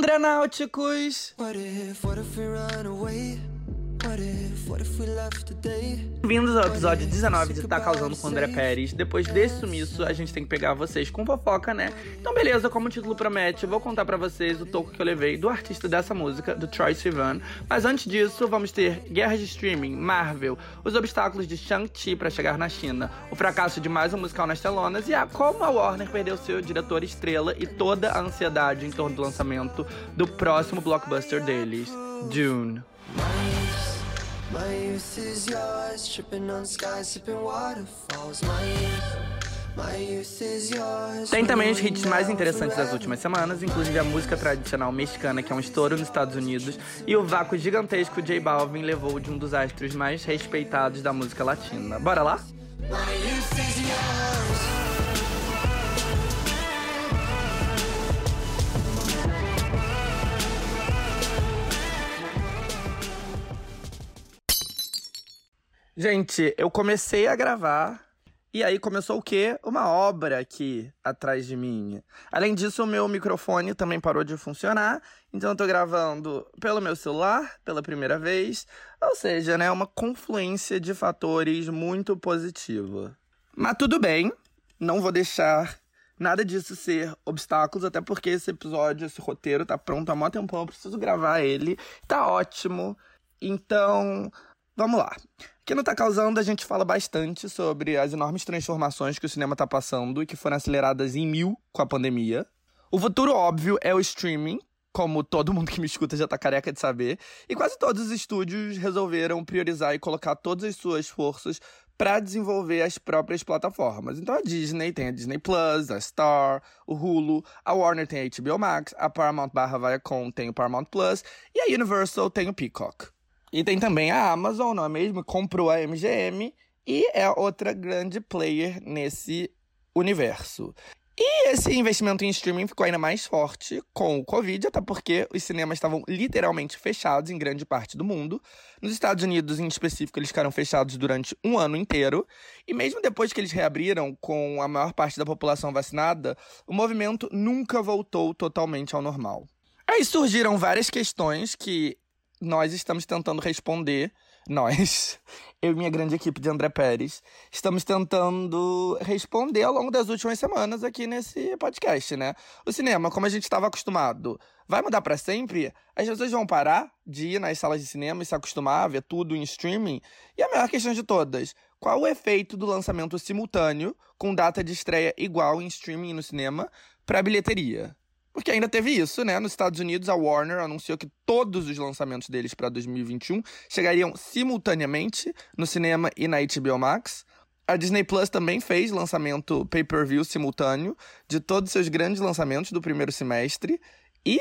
André na Outchicus. What if, what if we run away? Bem-vindos ao episódio 19 de Tá Causando com André Pérez. Depois desse sumiço, a gente tem que pegar vocês com fofoca, né? Então, beleza, como o título promete, vou contar para vocês o toco que eu levei do artista dessa música, do Troy Sivan. Mas antes disso, vamos ter guerras de streaming, Marvel, os obstáculos de Shang-Chi para chegar na China, o fracasso de mais um musical nas telonas e a como a Warner perdeu seu diretor estrela e toda a ansiedade em torno do lançamento do próximo blockbuster deles, Dune. My youth is yours, tripping on skies, sipping waterfalls. My youth. Tem também os hits mais interessantes das últimas semanas, inclusive a música tradicional mexicana, que é um estouro nos Estados Unidos, e o vácuo gigantesco J Balvin levou de um dos astros mais respeitados da música latina. Bora lá? Gente, eu comecei a gravar e aí começou o quê? Uma obra aqui atrás de mim. Além disso, o meu microfone também parou de funcionar, então eu tô gravando pelo meu celular pela primeira vez, ou seja, né, uma confluência de fatores muito positiva. Mas tudo bem, não vou deixar nada disso ser obstáculos, até porque esse episódio, esse roteiro tá pronto há muito tempo, eu preciso gravar ele, tá ótimo. Então, vamos lá. Que não tá causando, a gente fala bastante sobre as enormes transformações que o cinema tá passando e que foram aceleradas em mil com a pandemia. O futuro óbvio é o streaming, como todo mundo que me escuta já tá careca de saber, e quase todos os estúdios resolveram priorizar e colocar todas as suas forças para desenvolver as próprias plataformas. Então a Disney tem a Disney Plus, a Star, o Hulu, a Warner tem a HBO Max, a Paramount barra Viacom tem o Paramount Plus e a Universal tem o Peacock. E tem também a Amazon, não é mesmo? Comprou a MGM e é outra grande player nesse universo. E esse investimento em streaming ficou ainda mais forte com o Covid, até porque os cinemas estavam literalmente fechados em grande parte do mundo. Nos Estados Unidos, em específico, eles ficaram fechados durante um ano inteiro. E mesmo depois que eles reabriram, com a maior parte da população vacinada, o movimento nunca voltou totalmente ao normal. Aí surgiram várias questões que nós estamos tentando responder, nós, eu e minha grande equipe de André Pérez, estamos tentando responder ao longo das últimas semanas aqui nesse podcast, né? O cinema, como a gente estava acostumado, vai mudar para sempre? As pessoas vão parar de ir nas salas de cinema e se acostumar a ver tudo em streaming? E a maior questão de todas, qual o efeito do lançamento simultâneo, com data de estreia igual em streaming e no cinema, para a bilheteria? Porque ainda teve isso, né? Nos Estados Unidos, a Warner anunciou que todos os lançamentos deles para 2021 chegariam simultaneamente no cinema e na HBO Max. A Disney Plus também fez lançamento pay-per-view simultâneo de todos os seus grandes lançamentos do primeiro semestre e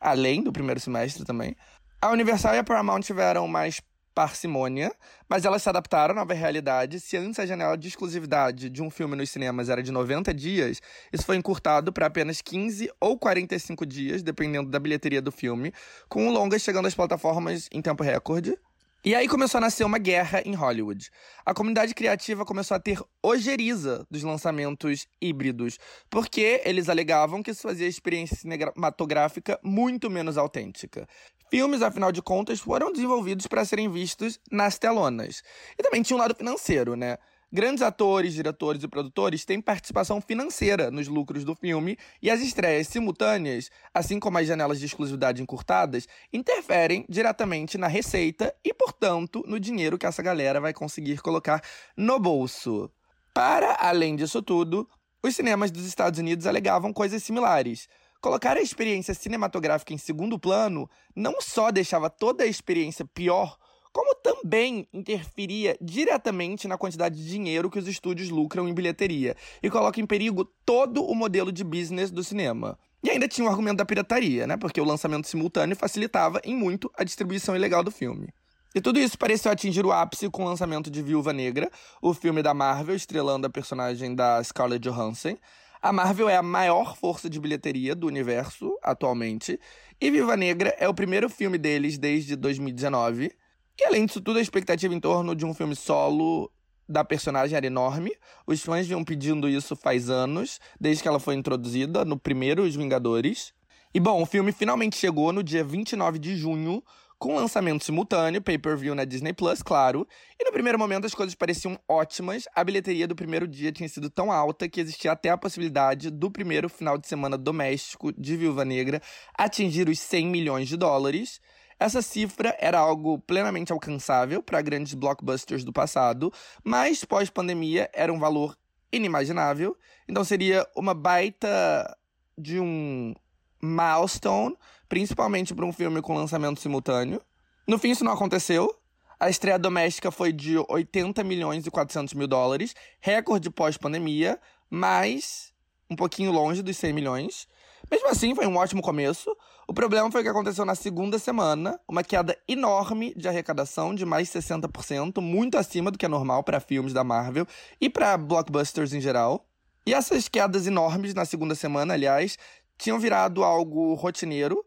além do primeiro semestre também. A Universal e a Paramount tiveram mais parcimônia, mas elas se adaptaram à nova realidade. Se antes a janela de exclusividade de um filme nos cinemas era de 90 dias, isso foi encurtado para apenas 15 ou 45 dias, dependendo da bilheteria do filme, com o longa chegando às plataformas em tempo recorde. E aí começou a nascer uma guerra em Hollywood. A comunidade criativa começou a ter ojeriza dos lançamentos híbridos, porque eles alegavam que isso fazia a experiência cinematográfica muito menos autêntica. Filmes, afinal de contas, foram desenvolvidos para serem vistos nas telonas. E também tinha um lado financeiro, né? Grandes atores, diretores e produtores têm participação financeira nos lucros do filme e as estreias simultâneas, assim como as janelas de exclusividade encurtadas, interferem diretamente na receita e, portanto, no dinheiro que essa galera vai conseguir colocar no bolso. Para além disso tudo, os cinemas dos Estados Unidos alegavam coisas similares. Colocar a experiência cinematográfica em segundo plano não só deixava toda a experiência pior, como também interferia diretamente na quantidade de dinheiro que os estúdios lucram em bilheteria e coloca em perigo todo o modelo de business do cinema. E ainda tinha o argumento da pirataria, né? Porque o lançamento simultâneo facilitava em muito a distribuição ilegal do filme. E tudo isso pareceu atingir o ápice com o lançamento de Viúva Negra, o filme da Marvel estrelando a personagem da Scarlett Johansson, a Marvel é a maior força de bilheteria do universo atualmente, e Viva Negra é o primeiro filme deles desde 2019. E além disso tudo, a expectativa em torno de um filme solo da personagem era enorme. Os fãs vinham pedindo isso faz anos, desde que ela foi introduzida no primeiro Os Vingadores. E bom, o filme finalmente chegou no dia 29 de junho, com lançamento simultâneo, pay-per-view na Disney Plus, claro. E no primeiro momento as coisas pareciam ótimas. A bilheteria do primeiro dia tinha sido tão alta que existia até a possibilidade do primeiro final de semana doméstico de Viúva Negra atingir os 100 milhões de dólares. Essa cifra era algo plenamente alcançável para grandes blockbusters do passado, mas pós-pandemia era um valor inimaginável. Então seria uma baita de um milestone principalmente para um filme com lançamento simultâneo. No fim, isso não aconteceu. A estreia doméstica foi de 80 milhões e 400 mil dólares, recorde pós-pandemia, mas um pouquinho longe dos 100 milhões. Mesmo assim, foi um ótimo começo. O problema foi o que aconteceu na segunda semana, uma queda enorme de arrecadação de mais de 60%, muito acima do que é normal para filmes da Marvel e para blockbusters em geral. E essas quedas enormes na segunda semana, aliás, tinham virado algo rotineiro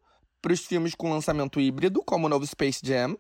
para os filmes com lançamento híbrido, como o novo Space Jam.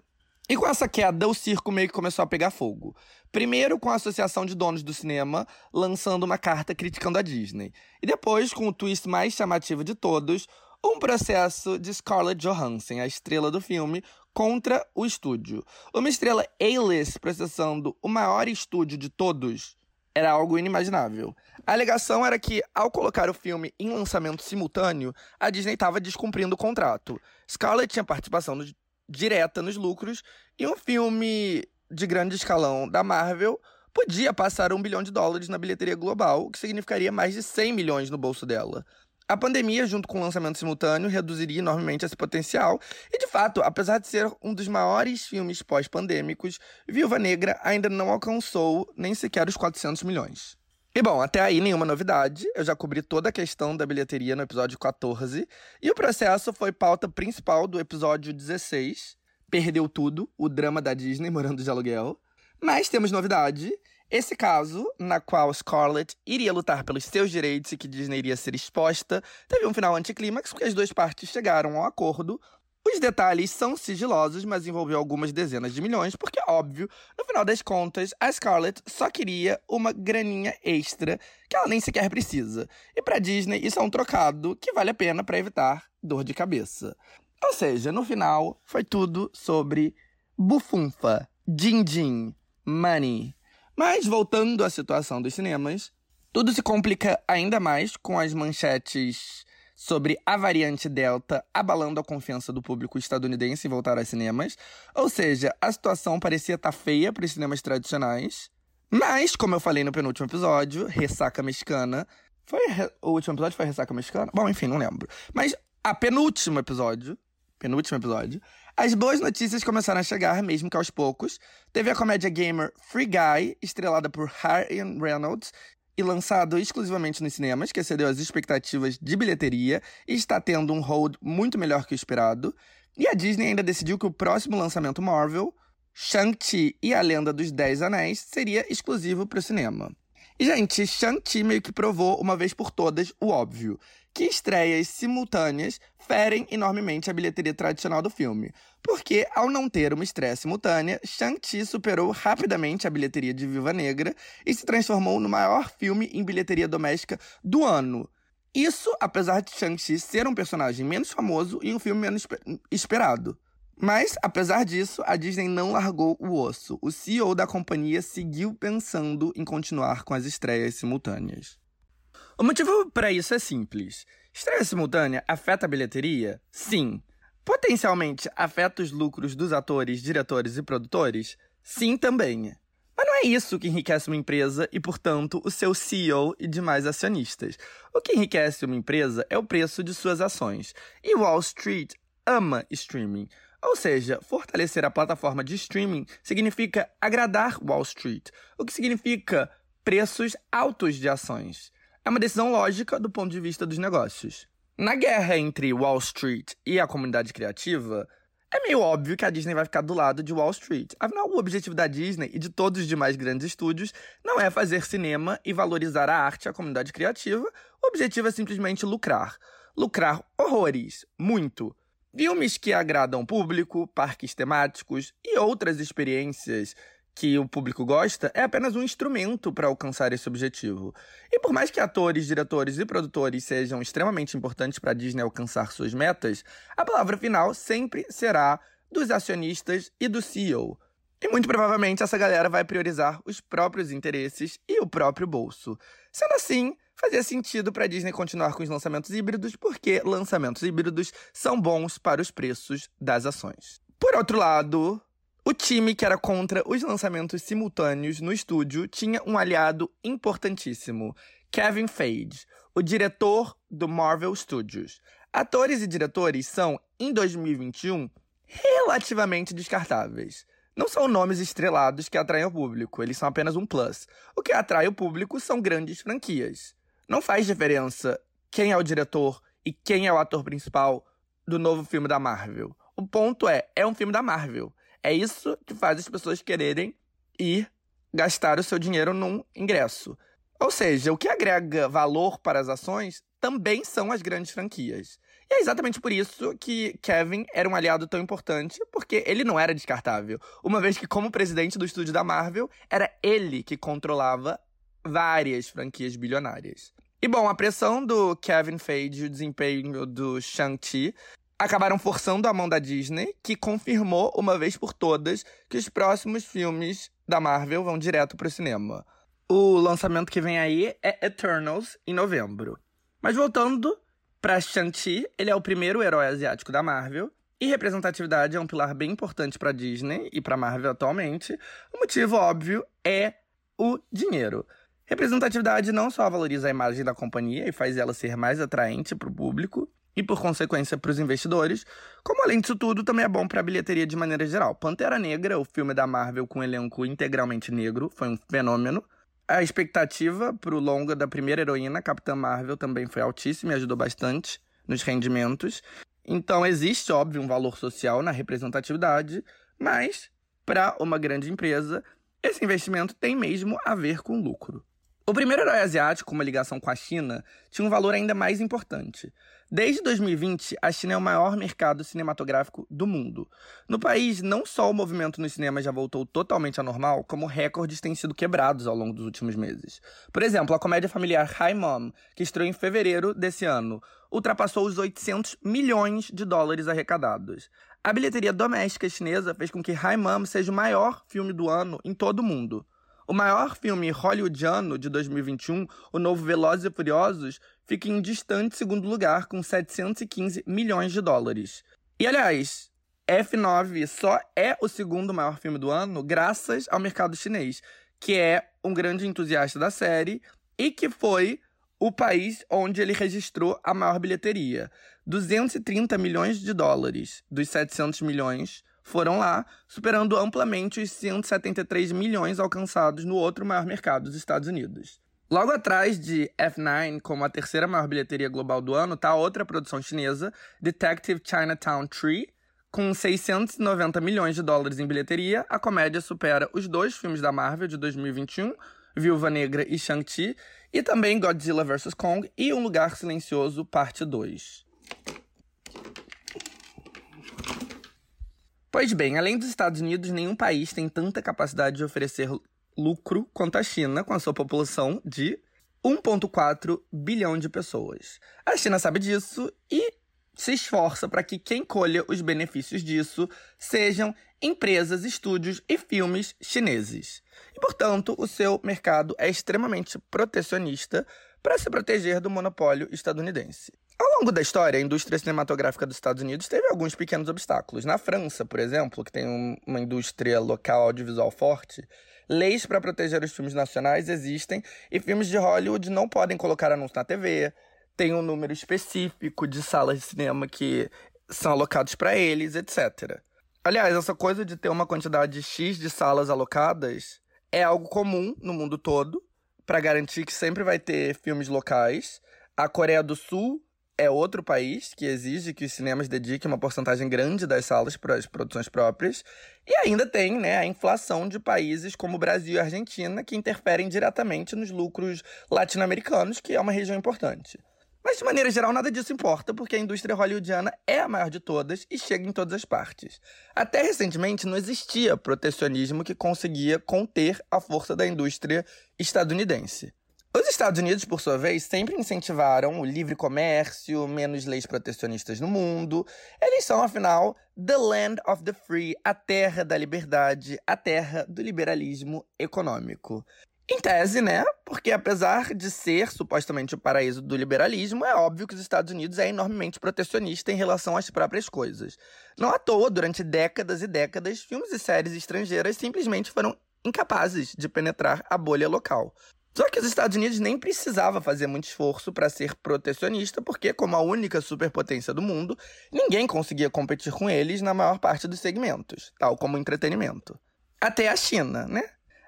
E com essa queda, o circo meio que começou a pegar fogo. Primeiro com a Associação de Donos do Cinema lançando uma carta criticando a Disney. E depois, com o twist mais chamativo de todos, um processo de Scarlett Johansson, a estrela do filme, contra o estúdio. Uma estrela A-list processando o maior estúdio de todos era algo inimaginável. A alegação era que, ao colocar o filme em lançamento simultâneo, a Disney estava descumprindo o contrato. Scarlett tinha participação no, direta nos lucros e um filme de grande escalão da Marvel podia passar um bilhão de dólares na bilheteria global, o que significaria mais de 100 milhões no bolso dela. A pandemia, junto com o lançamento simultâneo, reduziria enormemente esse potencial, e de fato, apesar de ser um dos maiores filmes pós-pandêmicos, Viúva Negra ainda não alcançou nem sequer os 400 milhões. E bom, até aí nenhuma novidade, eu já cobri toda a questão da bilheteria no episódio 14, e o processo foi pauta principal do episódio 16, Perdeu Tudo, o drama da Disney morando de aluguel. Mas temos novidade, esse caso, na qual Scarlett iria lutar pelos seus direitos e que Disney iria ser exposta, teve um final anticlímax porque as duas partes chegaram ao acordo. Os detalhes são sigilosos, mas envolveu algumas dezenas de milhões, porque, óbvio, no final das contas, a Scarlett só queria uma graninha extra que ela nem sequer precisa. E para Disney, isso é um trocado que vale a pena para evitar dor de cabeça. Ou seja, no final, foi tudo sobre bufunfa, din-din, money. Mas voltando à situação dos cinemas, tudo se complica ainda mais com as manchetes sobre a variante Delta abalando a confiança do público estadunidense em voltar aos cinemas. Ou seja, a situação parecia estar tá feia para os cinemas tradicionais. Mas, como eu falei no penúltimo episódio, Ressaca Mexicana. Foi o último episódio foi Ressaca Mexicana? Bom, enfim, não lembro. Mas a penúltimo episódio, penúltimo episódio, as boas notícias começaram a chegar, mesmo que aos poucos. Teve a comédia gamer Free Guy, estrelada por Ryan Reynolds, e lançado exclusivamente nos cinemas, que excedeu as expectativas de bilheteria e está tendo um hold muito melhor que o esperado. E a Disney ainda decidiu que o próximo lançamento Marvel, Shang-Chi e a Lenda dos Dez Anéis, seria exclusivo para o cinema. E, gente, Shang-Chi meio que provou uma vez por todas o óbvio que estreias simultâneas ferem enormemente a bilheteria tradicional do filme. Porque, ao não ter uma estreia simultânea, Shang-Chi superou rapidamente a bilheteria de Viva Negra e se transformou no maior filme em bilheteria doméstica do ano. Isso apesar de Shang-Chi ser um personagem menos famoso e um filme menos esperado. Mas, apesar disso, a Disney não largou o osso. O CEO da companhia seguiu pensando em continuar com as estreias simultâneas. O motivo para isso é simples. Estreia simultânea afeta a bilheteria? Sim. Potencialmente afeta os lucros dos atores, diretores e produtores? Sim, também. Mas não é isso que enriquece uma empresa e, portanto, o seu CEO e demais acionistas. O que enriquece uma empresa é o preço de suas ações. E Wall Street ama streaming. Ou seja, fortalecer a plataforma de streaming significa agradar Wall Street, o que significa preços altos de ações. É uma decisão lógica do ponto de vista dos negócios. Na guerra entre Wall Street e a comunidade criativa, é meio óbvio que a Disney vai ficar do lado de Wall Street. Afinal, o objetivo da Disney e de todos os demais grandes estúdios não é fazer cinema e valorizar a arte e a comunidade criativa. O objetivo é simplesmente lucrar. Lucrar horrores, muito. Filmes que agradam o público, parques temáticos e outras experiências que o público gosta é apenas um instrumento para alcançar esse objetivo. E por mais que atores, diretores e produtores sejam extremamente importantes para a Disney alcançar suas metas, a palavra final sempre será dos acionistas e do CEO. E muito provavelmente essa galera vai priorizar os próprios interesses e o próprio bolso. Sendo assim, fazia sentido para a Disney continuar com os lançamentos híbridos, porque lançamentos híbridos são bons para os preços das ações. Por outro lado, o time que era contra os lançamentos simultâneos no estúdio tinha um aliado importantíssimo, Kevin Feige, o diretor do Marvel Studios. Atores e diretores são, em 2021, relativamente descartáveis. Não são nomes estrelados que atraem o público, eles são apenas um plus. O que atrai o público são grandes franquias. Não faz diferença quem é o diretor e quem é o ator principal do novo filme da Marvel. O ponto é, é um filme da Marvel. É isso que faz as pessoas quererem ir gastar o seu dinheiro num ingresso. Ou seja, o que agrega valor para as ações também são as grandes franquias. E é exatamente por isso que Kevin era um aliado tão importante, porque ele não era descartável. Uma vez que, como presidente do estúdio da Marvel, era ele que controlava várias franquias bilionárias. E bom, a pressão do Kevin Feige e o desempenho do Shang-Chi acabaram forçando a mão da Disney, que confirmou uma vez por todas que os próximos filmes da Marvel vão direto para o cinema. O lançamento que vem aí é Eternals, em novembro. Mas voltando para Shang-Chi, ele é o primeiro herói asiático da Marvel, e representatividade é um pilar bem importante para Disney e para Marvel atualmente. O motivo óbvio é o dinheiro. Representatividade não só valoriza a imagem da companhia e faz ela ser mais atraente para o público, e, por consequência, para os investidores, como além disso tudo, também é bom para a bilheteria de maneira geral. Pantera Negra, o filme da Marvel com elenco integralmente negro, foi um fenômeno. A expectativa para o longa da primeira heroína, Capitã Marvel, também foi altíssima e ajudou bastante nos rendimentos. Então, existe, óbvio, um valor social na representatividade, mas, para uma grande empresa, esse investimento tem mesmo a ver com lucro. O primeiro herói asiático, com uma ligação com a China, tinha um valor ainda mais importante. Desde 2020, a China é o maior mercado cinematográfico do mundo. No país, não só o movimento nos cinemas já voltou totalmente ao normal, como recordes têm sido quebrados ao longo dos últimos meses. Por exemplo, a comédia familiar Hi Mom, que estreou em fevereiro desse ano, ultrapassou os 800 milhões de dólares arrecadados. A bilheteria doméstica chinesa fez com que Hi Mom seja o maior filme do ano em todo o mundo. O maior filme hollywoodiano de 2021, o novo Velozes e Furiosos, fica em distante segundo lugar com 715 milhões de dólares. E aliás, F9 só é o segundo maior filme do ano graças ao mercado chinês, que é um grande entusiasta da série e que foi o país onde ele registrou a maior bilheteria. 230 milhões de dólares dos 700 milhões foram lá, superando amplamente os 173 milhões alcançados no outro maior mercado dos Estados Unidos. Logo atrás de F9, como a terceira maior bilheteria global do ano, está outra produção chinesa, Detective Chinatown 3, com 690 milhões de dólares em bilheteria, a comédia supera os dois filmes da Marvel de 2021, Viúva Negra e Shang-Chi, e também Godzilla vs. Kong e Um Lugar Silencioso, parte 2. Pois bem, além dos Estados Unidos, nenhum país tem tanta capacidade de oferecer lucro quanto a China, com a sua população de 1,4 bilhão de pessoas. A China sabe disso e se esforça para que quem colha os benefícios disso sejam empresas, estúdios e filmes chineses. E, portanto, o seu mercado é extremamente protecionista para se proteger do monopólio estadunidense. Ao longo da história, a indústria cinematográfica dos Estados Unidos teve alguns pequenos obstáculos. Na França, por exemplo, que tem um, uma indústria local audiovisual forte, leis para proteger os filmes nacionais existem e filmes de Hollywood não podem colocar anúncios na TV. Tem um número específico de salas de cinema que são alocados para eles, etc. Aliás, essa coisa de ter uma quantidade X de salas alocadas é algo comum no mundo todo para garantir que sempre vai ter filmes locais. A Coreia do Sul é outro país que exige que os cinemas dediquem uma porcentagem grande das salas para as produções próprias. E ainda tem né, a inflação de países como Brasil e Argentina, que interferem diretamente nos lucros latino-americanos, que é uma região importante. Mas, de maneira geral, nada disso importa, porque a indústria hollywoodiana é a maior de todas e chega em todas as partes. Até recentemente não existia protecionismo que conseguia conter a força da indústria estadunidense. Os Estados Unidos, por sua vez, sempre incentivaram o livre comércio, menos leis protecionistas no mundo. Eles são, afinal, the land of the free, a terra da liberdade, a terra do liberalismo econômico. Em tese, né? Porque apesar de ser supostamente o paraíso do liberalismo, é óbvio que os Estados Unidos é enormemente protecionista em relação às próprias coisas. Não à toa, durante décadas e décadas, filmes e séries estrangeiras simplesmente foram incapazes de penetrar a bolha local. Só que os Estados Unidos nem precisava fazer muito esforço para ser protecionista, porque, como a única superpotência do mundo, ninguém conseguia competir com eles na maior parte dos segmentos, tal como entretenimento. Até a China, né?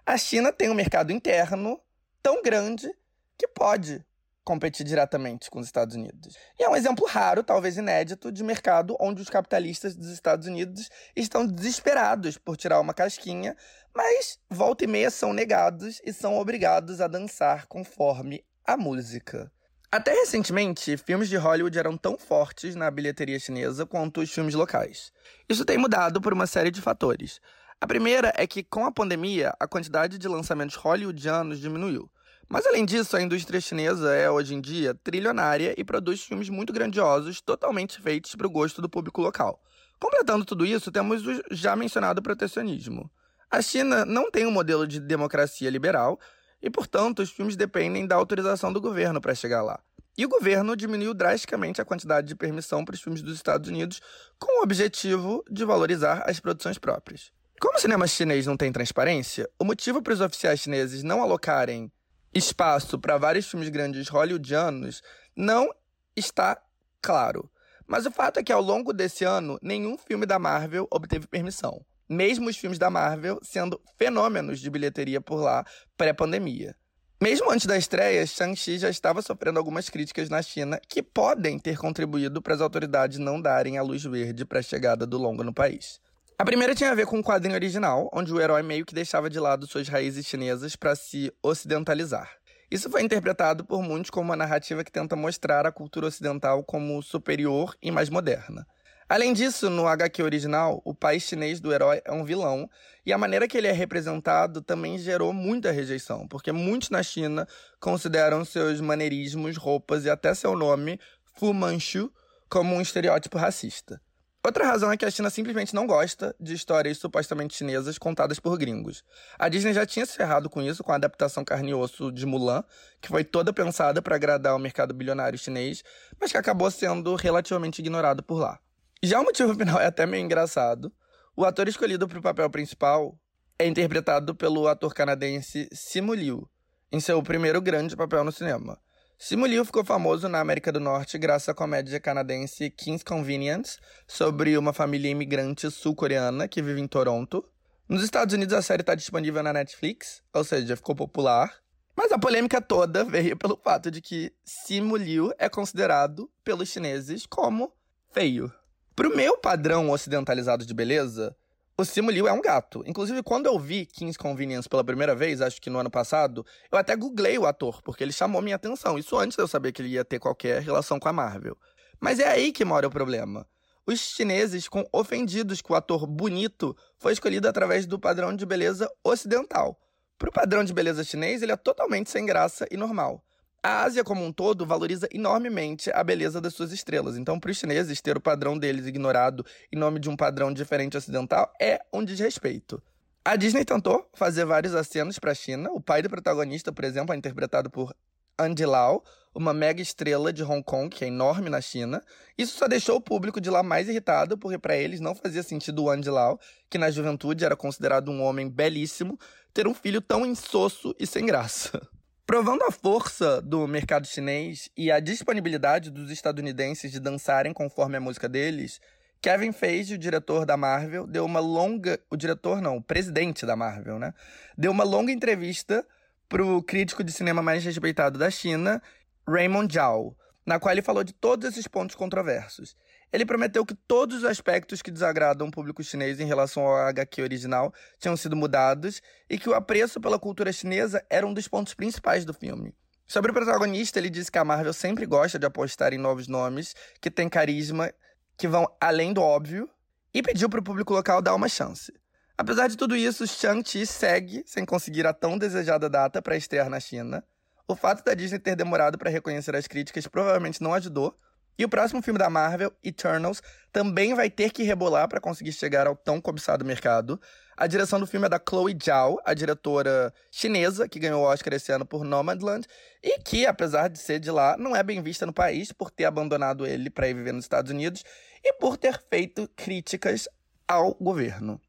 a China tem um mercado interno tão grande que pode competir diretamente com os Estados Unidos. E é um exemplo raro, talvez inédito, de mercado onde os capitalistas dos Estados Unidos estão desesperados por tirar uma casquinha, mas volta e meia são negados e são obrigados a dançar conforme a música. Até recentemente, filmes de Hollywood eram tão fortes na bilheteria chinesa quanto os filmes locais. Isso tem mudado por uma série de fatores. A primeira é que, com a pandemia, a quantidade de lançamentos hollywoodianos diminuiu. Mas, além disso, a indústria chinesa é, hoje em dia, trilionária e produz filmes muito grandiosos, totalmente feitos para o gosto do público local. Completando tudo isso, temos o já mencionado protecionismo. A China não tem um modelo de democracia liberal e, portanto, os filmes dependem da autorização do governo para chegar lá. E o governo diminuiu drasticamente a quantidade de permissão para os filmes dos Estados Unidos com o objetivo de valorizar as produções próprias. Como o cinema chinês não tem transparência, o motivo para os oficiais chineses não alocarem espaço para vários filmes grandes hollywoodianos não está claro. Mas o fato é que ao longo desse ano, nenhum filme da Marvel obteve permissão. Mesmo os filmes da Marvel sendo fenômenos de bilheteria por lá pré-pandemia. Mesmo antes da estreia, Shang-Chi já estava sofrendo algumas críticas na China que podem ter contribuído para as autoridades não darem a luz verde para a chegada do longo no país. A primeira tinha a ver com o quadrinho original, onde o herói meio que deixava de lado suas raízes chinesas para se ocidentalizar. Isso foi interpretado por muitos como uma narrativa que tenta mostrar a cultura ocidental como superior e mais moderna. Além disso, no HQ original, o país chinês do herói é um vilão, e a maneira que ele é representado também gerou muita rejeição, porque muitos na China consideram seus maneirismos, roupas e até seu nome, Fu Manchu, como um estereótipo racista. Outra razão é que a China simplesmente não gosta de histórias supostamente chinesas contadas por gringos. A Disney já tinha se ferrado com isso com a adaptação carne e osso de Mulan, que foi toda pensada para agradar o mercado bilionário chinês, mas que acabou sendo relativamente ignorado por lá. Já o motivo final é até meio engraçado. O ator escolhido para o papel principal é interpretado pelo ator canadense Simu Liu, em seu primeiro grande papel no cinema. Simu Liu ficou famoso na América do Norte graças à comédia canadense King's Convenience, sobre uma família imigrante sul-coreana que vive em Toronto. Nos Estados Unidos a série está disponível na Netflix, ou seja, ficou popular. Mas a polêmica toda veio pelo fato de que Simu Liu é considerado pelos chineses como feio. Pro meu padrão ocidentalizado de beleza, o Simu Liu é um gato. Inclusive, quando eu vi King's Convenience pela primeira vez, acho que no ano passado, eu até googlei o ator, porque ele chamou minha atenção. Isso antes de eu saber que ele ia ter qualquer relação com a Marvel. Mas é aí que mora o problema. Os chineses ficam ofendidos que o ator bonito foi escolhido através do padrão de beleza ocidental. Para o padrão de beleza chinês, ele é totalmente sem graça e normal. A Ásia como um todo valoriza enormemente a beleza das suas estrelas. Então, para os chineses, ter o padrão deles ignorado em nome de um padrão diferente ocidental é um desrespeito. A Disney tentou fazer vários acenos para a China. O pai do protagonista, por exemplo, é interpretado por Andy Lau, uma mega estrela de Hong Kong, que é enorme na China. Isso só deixou o público de lá mais irritado, porque para eles não fazia sentido o Andy Lau, que na juventude era considerado um homem belíssimo, ter um filho tão insosso e sem graça. Provando a força do mercado chinês e a disponibilidade dos estadunidenses de dançarem conforme a música deles, Kevin Feige, o diretor da Marvel, deu uma longa. O diretor não, o presidente da Marvel, né? Deu uma longa entrevista pro crítico de cinema mais respeitado da China, Raymond Zhao, na qual ele falou de todos esses pontos controversos. Ele prometeu que todos os aspectos que desagradam o público chinês em relação ao HQ original tinham sido mudados e que o apreço pela cultura chinesa era um dos pontos principais do filme. Sobre o protagonista, ele disse que a Marvel sempre gosta de apostar em novos nomes que têm carisma, que vão além do óbvio, e pediu para o público local dar uma chance. Apesar de tudo isso, Shang-Chi segue sem conseguir a tão desejada data para estrear na China. O fato da Disney ter demorado para reconhecer as críticas provavelmente não ajudou, e o próximo filme da Marvel, Eternals, também vai ter que rebolar para conseguir chegar ao tão cobiçado mercado. A direção do filme é da Chloe Zhao, a diretora chinesa que ganhou o Oscar esse ano por Nomadland e que, apesar de ser de lá, não é bem vista no país por ter abandonado ele para ir viver nos Estados Unidos e por ter feito críticas ao governo.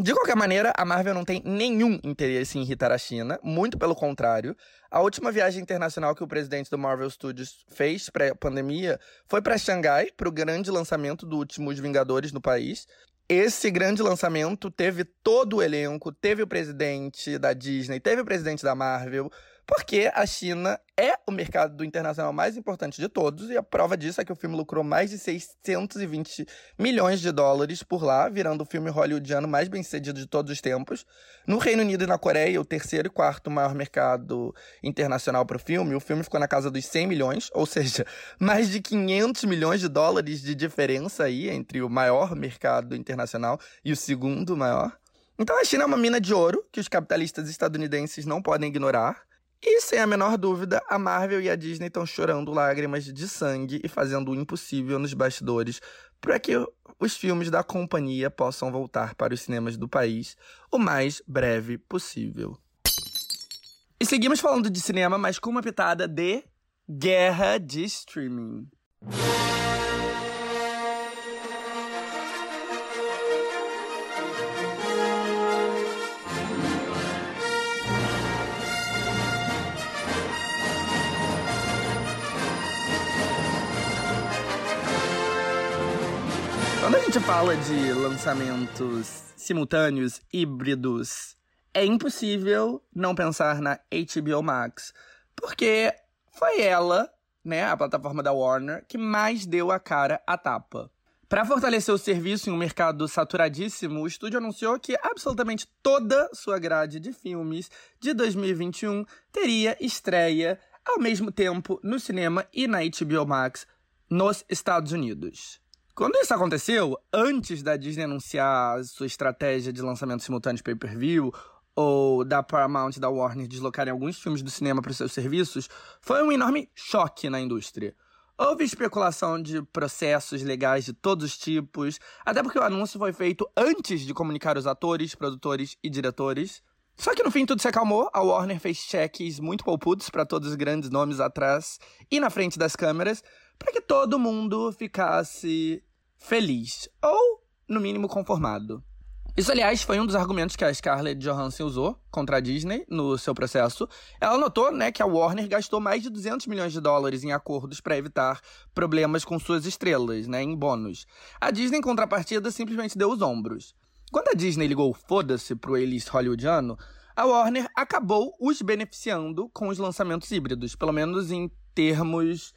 De qualquer maneira, a Marvel não tem nenhum interesse em irritar a China, muito pelo contrário. A última viagem internacional que o presidente do Marvel Studios fez pré-pandemia foi para Xangai, para o grande lançamento do último Os Vingadores no país. Esse grande lançamento teve todo o elenco, teve o presidente da Disney, teve o presidente da Marvel, porque a China é o mercado do internacional mais importante de todos, e a prova disso é que o filme lucrou mais de 620 milhões de dólares por lá, virando o filme hollywoodiano mais bem sucedido de todos os tempos. No Reino Unido e na Coreia, o terceiro e quarto maior mercado internacional para o filme, o filme ficou na casa dos 100 milhões, ou seja, mais de 500 milhões de dólares de diferença aí entre o maior mercado internacional e o segundo maior. Então a China é uma mina de ouro que os capitalistas estadunidenses não podem ignorar. E sem a menor dúvida, a Marvel e a Disney estão chorando lágrimas de sangue e fazendo o impossível nos bastidores para que os filmes da companhia possam voltar para os cinemas do país o mais breve possível. E seguimos falando de cinema, mas com uma pitada de guerra de streaming. Quando a gente fala de lançamentos simultâneos, híbridos, é impossível não pensar na HBO Max, porque foi ela, né, a plataforma da Warner, que mais deu a cara à tapa. Para fortalecer o serviço em um mercado saturadíssimo, o estúdio anunciou que absolutamente toda sua grade de filmes de 2021 teria estreia ao mesmo tempo no cinema e na HBO Max nos Estados Unidos. Quando isso aconteceu, antes da Disney anunciar sua estratégia de lançamento simultâneo de pay-per-view, ou da Paramount e da Warner deslocarem alguns filmes do cinema para os seus serviços, foi um enorme choque na indústria. Houve especulação de processos legais de todos os tipos, até porque o anúncio foi feito antes de comunicar os atores, produtores e diretores. Só que no fim tudo se acalmou, a Warner fez cheques muito poupudos para todos os grandes nomes atrás e na frente das câmeras, para que todo mundo ficasse feliz, ou, no mínimo, conformado. Isso, aliás, foi um dos argumentos que a Scarlett Johansson usou contra a Disney no seu processo. Ela notou né, que a Warner gastou mais de 200 milhões de dólares em acordos para evitar problemas com suas estrelas, né, em bônus. A Disney, em contrapartida, simplesmente deu os ombros. Quando a Disney ligou foda-se pro elis hollywoodiano, a Warner acabou os beneficiando com os lançamentos híbridos, pelo menos em termos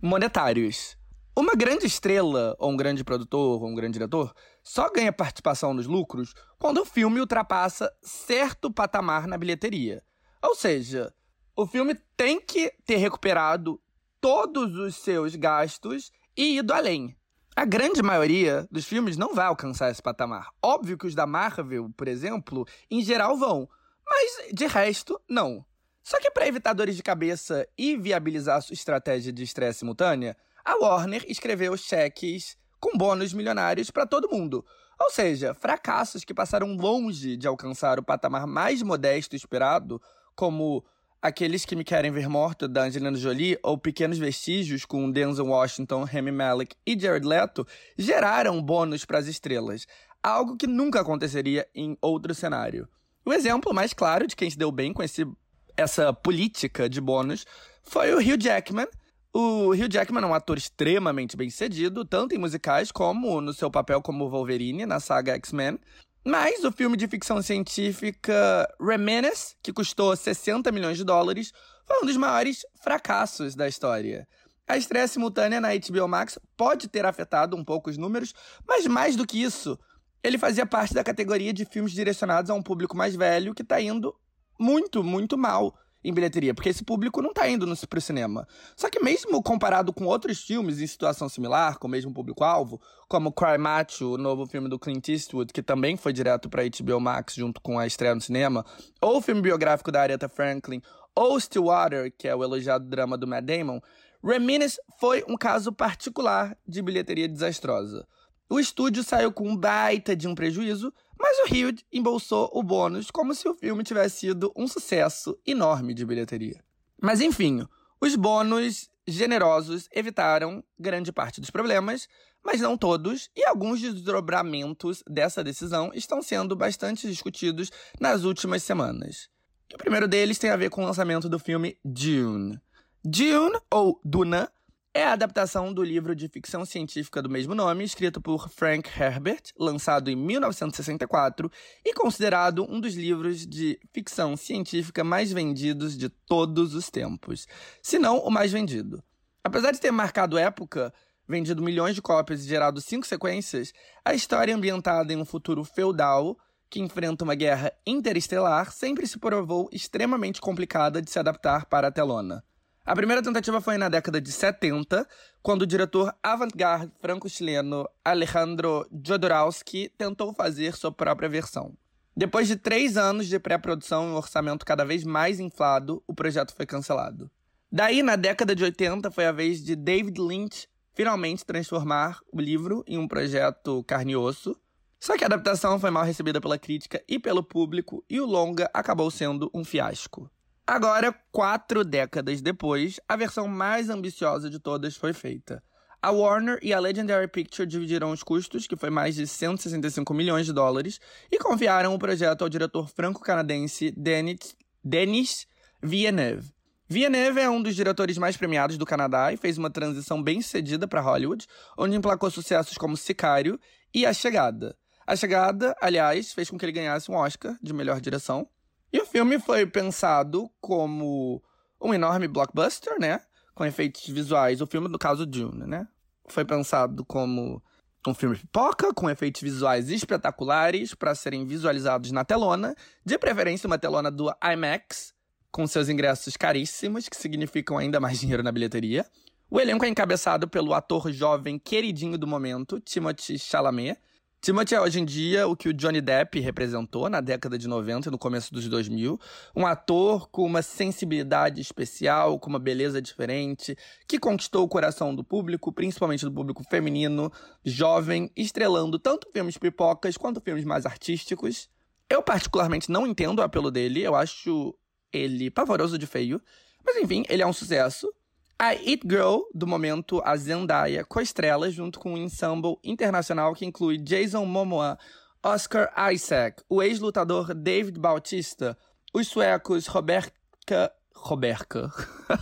monetários. Uma grande estrela, ou um grande produtor, ou um grande diretor, só ganha participação nos lucros quando o filme ultrapassa certo patamar na bilheteria. Ou seja, o filme tem que ter recuperado todos os seus gastos e ido além. A grande maioria dos filmes não vai alcançar esse patamar. Óbvio que os da Marvel, por exemplo, em geral vão, mas de resto, não. Só que para evitar dores de cabeça e viabilizar sua estratégia de estresse simultânea, a Warner escreveu cheques com bônus milionários para todo mundo. Ou seja, fracassos que passaram longe de alcançar o patamar mais modesto esperado, como Aqueles que me querem ver morto, da Angelina Jolie, ou Pequenos Vestígios, com Denzel Washington, Remy Malek e Jared Leto, geraram bônus para as estrelas, algo que nunca aconteceria em outro cenário. O exemplo mais claro de quem se deu bem com esse, essa política de bônus foi o Hugh Jackman, o Hugh Jackman é um ator extremamente bem sucedido, tanto em musicais como no seu papel como Wolverine na saga X-Men. Mas o filme de ficção científica Reminisce, que custou 60 milhões de dólares, foi um dos maiores fracassos da história. A estreia simultânea na HBO Max pode ter afetado um pouco os números, mas mais do que isso, ele fazia parte da categoria de filmes direcionados a um público mais velho que está indo muito, muito mal em bilheteria, porque esse público não tá indo no, pro cinema. Só que mesmo comparado com outros filmes em situação similar, com o mesmo público-alvo, como Cry Macho, o novo filme do Clint Eastwood, que também foi direto pra HBO Max junto com a estreia no cinema, ou o filme biográfico da Aretha Franklin, ou Stillwater, que é o elogiado drama do Matt Damon, Reminisce foi um caso particular de bilheteria desastrosa. O estúdio saiu com um baita de um prejuízo, mas o Hughes embolsou o bônus como se o filme tivesse sido um sucesso enorme de bilheteria. Mas enfim, os bônus generosos evitaram grande parte dos problemas, mas não todos, e alguns desdobramentos dessa decisão estão sendo bastante discutidos nas últimas semanas. o primeiro deles tem a ver com o lançamento do filme Dune. Dune, ou Duna, é a adaptação do livro de ficção científica do mesmo nome, escrito por Frank Herbert, lançado em 1964 e considerado um dos livros de ficção científica mais vendidos de todos os tempos, se não o mais vendido. Apesar de ter marcado época, vendido milhões de cópias e gerado cinco sequências, a história é ambientada em um futuro feudal que enfrenta uma guerra interestelar sempre se provou extremamente complicada de se adaptar para a telona. A primeira tentativa foi na década de 70, quando o diretor avant-garde franco-chileno Alejandro Jodorowsky tentou fazer sua própria versão. Depois de três anos de pré-produção e um orçamento cada vez mais inflado, o projeto foi cancelado. Daí, na década de 80, foi a vez de David Lynch finalmente transformar o livro em um projeto carne e osso. Só que a adaptação foi mal recebida pela crítica e pelo público, e o longa acabou sendo um fiasco. Agora, quatro décadas depois, a versão mais ambiciosa de todas foi feita. A Warner e a Legendary Picture dividiram os custos, que foi mais de 165 milhões de dólares, e confiaram o projeto ao diretor franco-canadense Denis, Denis Villeneuve. Villeneuve é um dos diretores mais premiados do Canadá e fez uma transição bem sucedida para Hollywood, onde emplacou sucessos como Sicário e A Chegada. A Chegada, aliás, fez com que ele ganhasse um Oscar de melhor direção, e o filme foi pensado como um enorme blockbuster, né? Com efeitos visuais. O filme, no caso, Dune, né? Foi pensado como um filme pipoca, com efeitos visuais espetaculares para serem visualizados na telona, de preferência uma telona do IMAX, com seus ingressos caríssimos, que significam ainda mais dinheiro na bilheteria. O elenco é encabeçado pelo ator jovem queridinho do momento, Timothée Chalamet, Timothy é hoje em dia o que o Johnny Depp representou na década de 90 e no começo dos 2000. Um ator com uma sensibilidade especial, com uma beleza diferente, que conquistou o coração do público, principalmente do público feminino, jovem, estrelando tanto filmes pipocas quanto filmes mais artísticos. Eu, particularmente, não entendo o apelo dele, eu acho ele pavoroso de feio. Mas enfim, ele é um sucesso. A It Girl, do momento, a Zendaya, co-estrela junto com um ensemble internacional que inclui Jason Momoa, Oscar Isaac, o ex-lutador David Bautista, os suecos Roberta... Roberta...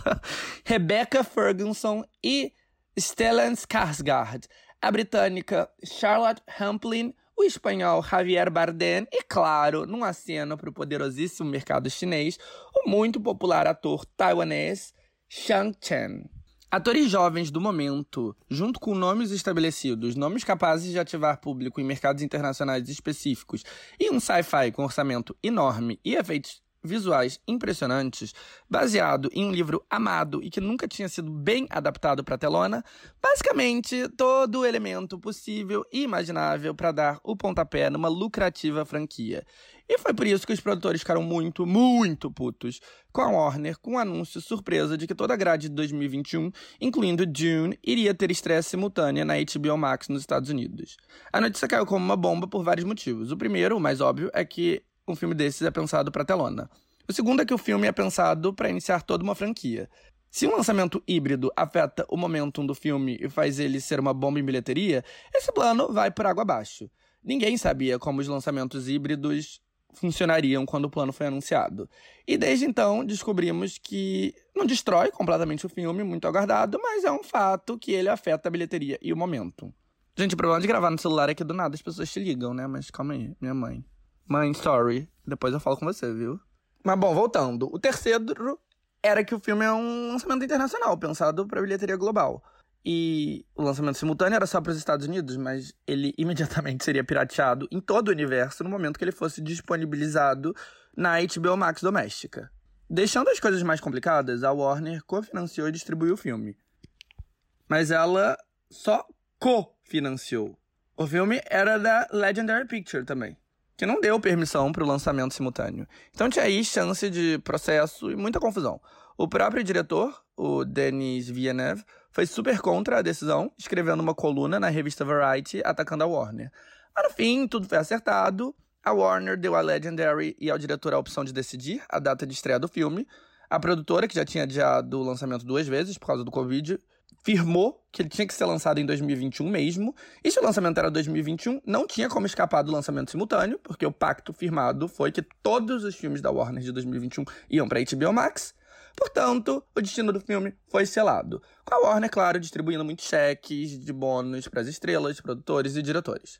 Rebecca Ferguson e Stellan Skarsgård, a britânica Charlotte Hamplin, o espanhol Javier Bardem e, claro, num aceno para o poderosíssimo mercado chinês, o muito popular ator taiwanês Shang Chen. Atores jovens do momento, junto com nomes estabelecidos, nomes capazes de ativar público em mercados internacionais específicos e um sci-fi com orçamento enorme e efeitos visuais impressionantes, baseado em um livro amado e que nunca tinha sido bem adaptado para telona, basicamente todo o elemento possível e imaginável para dar o pontapé numa lucrativa franquia. E foi por isso que os produtores ficaram muito, muito putos com a Warner com o anúncio surpresa de que toda a grade de 2021, incluindo Dune, iria ter estreia simultânea na HBO Max nos Estados Unidos. A notícia caiu como uma bomba por vários motivos. O primeiro, o mais óbvio, é que um filme desses é pensado para telona. O segundo é que o filme é pensado para iniciar toda uma franquia. Se um lançamento híbrido afeta o momentum do filme e faz ele ser uma bomba em bilheteria, esse plano vai por água abaixo. Ninguém sabia como os lançamentos híbridos funcionariam quando o plano foi anunciado. E desde então descobrimos que não destrói completamente o filme, muito aguardado, mas é um fato que ele afeta a bilheteria e o momento. Gente, o problema de gravar no celular é que do nada as pessoas te ligam, né? Mas calma aí, minha mãe. Mãe, sorry. Depois eu falo com você, viu? Mas bom, voltando. O terceiro era que o filme é um lançamento internacional, pensado para bilheteria global. E o lançamento simultâneo era só para os Estados Unidos, mas ele imediatamente seria pirateado em todo o universo no momento que ele fosse disponibilizado na HBO Max doméstica. Deixando as coisas mais complicadas, a Warner cofinanciou e distribuiu o filme. Mas ela só cofinanciou. O filme era da Legendary Picture também, que não deu permissão para o lançamento simultâneo. Então tinha aí chance de processo e muita confusão. O próprio diretor, o Denis Villeneuve, foi super contra a decisão, escrevendo uma coluna na revista Variety atacando a Warner. Mas no fim, tudo foi acertado. A Warner deu à Legendary e ao diretor a opção de decidir a data de estreia do filme. A produtora, que já tinha adiado o lançamento duas vezes por causa do Covid, firmou que ele tinha que ser lançado em 2021 mesmo. E se o lançamento era 2021, não tinha como escapar do lançamento simultâneo, porque o pacto firmado foi que todos os filmes da Warner de 2021 iam para HBO Max. Portanto, o destino do filme foi selado. Com a Warner, claro, distribuindo muitos cheques de bônus para as estrelas, produtores e diretores.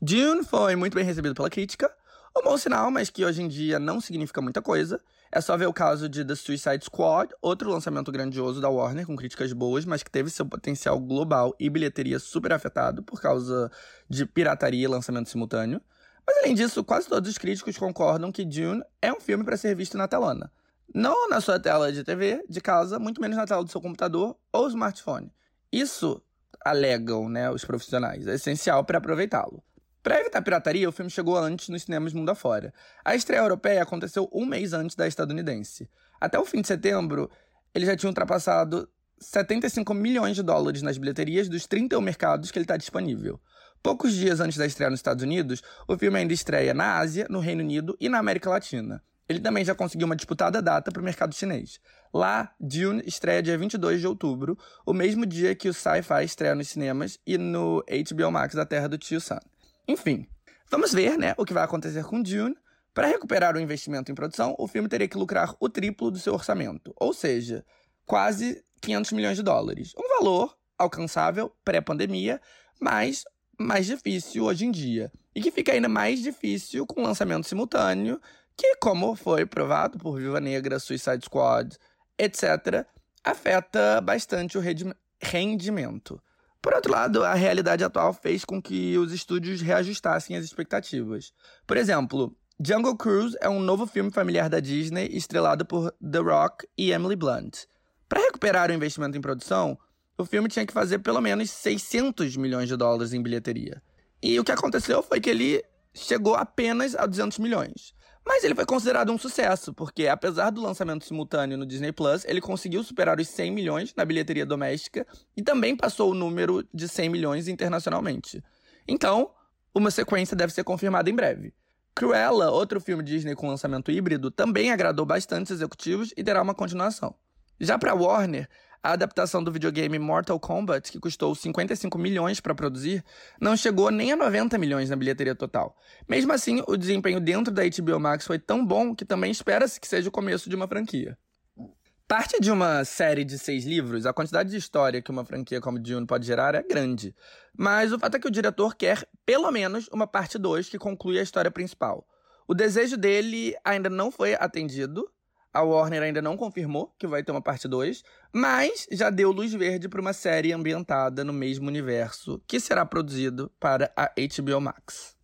Dune foi muito bem recebido pela crítica, um bom sinal, mas que hoje em dia não significa muita coisa. É só ver o caso de The Suicide Squad, outro lançamento grandioso da Warner, com críticas boas, mas que teve seu potencial global e bilheteria super afetado por causa de pirataria e lançamento simultâneo. Mas além disso, quase todos os críticos concordam que Dune é um filme para ser visto na telona. Não na sua tela de TV, de casa, muito menos na tela do seu computador ou smartphone. Isso, alegam né, os profissionais, é essencial para aproveitá-lo. Para evitar pirataria, o filme chegou antes nos cinemas mundo afora. A estreia europeia aconteceu um mês antes da estadunidense. Até o fim de setembro, ele já tinha ultrapassado 75 milhões de dólares nas bilheterias dos 31 mercados que ele está disponível. Poucos dias antes da estreia nos Estados Unidos, o filme ainda estreia na Ásia, no Reino Unido e na América Latina. Ele também já conseguiu uma disputada data para o mercado chinês. Lá, Dune estreia dia 22 de outubro, o mesmo dia que o Sci-Fi estreia nos cinemas e no HBO Max da Terra do Tio Sam. Enfim, vamos ver né, o que vai acontecer com Dune. Para recuperar o investimento em produção, o filme teria que lucrar o triplo do seu orçamento, ou seja, quase 500 milhões de dólares. Um valor alcançável pré-pandemia, mas mais difícil hoje em dia. E que fica ainda mais difícil com o lançamento simultâneo que, como foi provado por Viva Negra, Suicide Squad, etc., afeta bastante o rendimento. Por outro lado, a realidade atual fez com que os estúdios reajustassem as expectativas. Por exemplo, Jungle Cruise é um novo filme familiar da Disney estrelado por The Rock e Emily Blunt. Para recuperar o investimento em produção, o filme tinha que fazer pelo menos 600 milhões de dólares em bilheteria. E o que aconteceu foi que ele chegou apenas a 200 milhões. Mas ele foi considerado um sucesso, porque apesar do lançamento simultâneo no Disney Plus, ele conseguiu superar os 100 milhões na bilheteria doméstica e também passou o número de 100 milhões internacionalmente. Então, uma sequência deve ser confirmada em breve. Cruella, outro filme Disney com lançamento híbrido, também agradou bastante executivos e terá uma continuação. Já para Warner, a adaptação do videogame Mortal Kombat, que custou 55 milhões para produzir, não chegou nem a 90 milhões na bilheteria total. Mesmo assim, o desempenho dentro da HBO Max foi tão bom que também espera-se que seja o começo de uma franquia. Parte de uma série de seis livros, a quantidade de história que uma franquia como Dune pode gerar é grande. Mas o fato é que o diretor quer, pelo menos, uma parte 2 que conclui a história principal. O desejo dele ainda não foi atendido, a Warner ainda não confirmou que vai ter uma parte 2, mas já deu luz verde para uma série ambientada no mesmo universo, que será produzido para a HBO Max.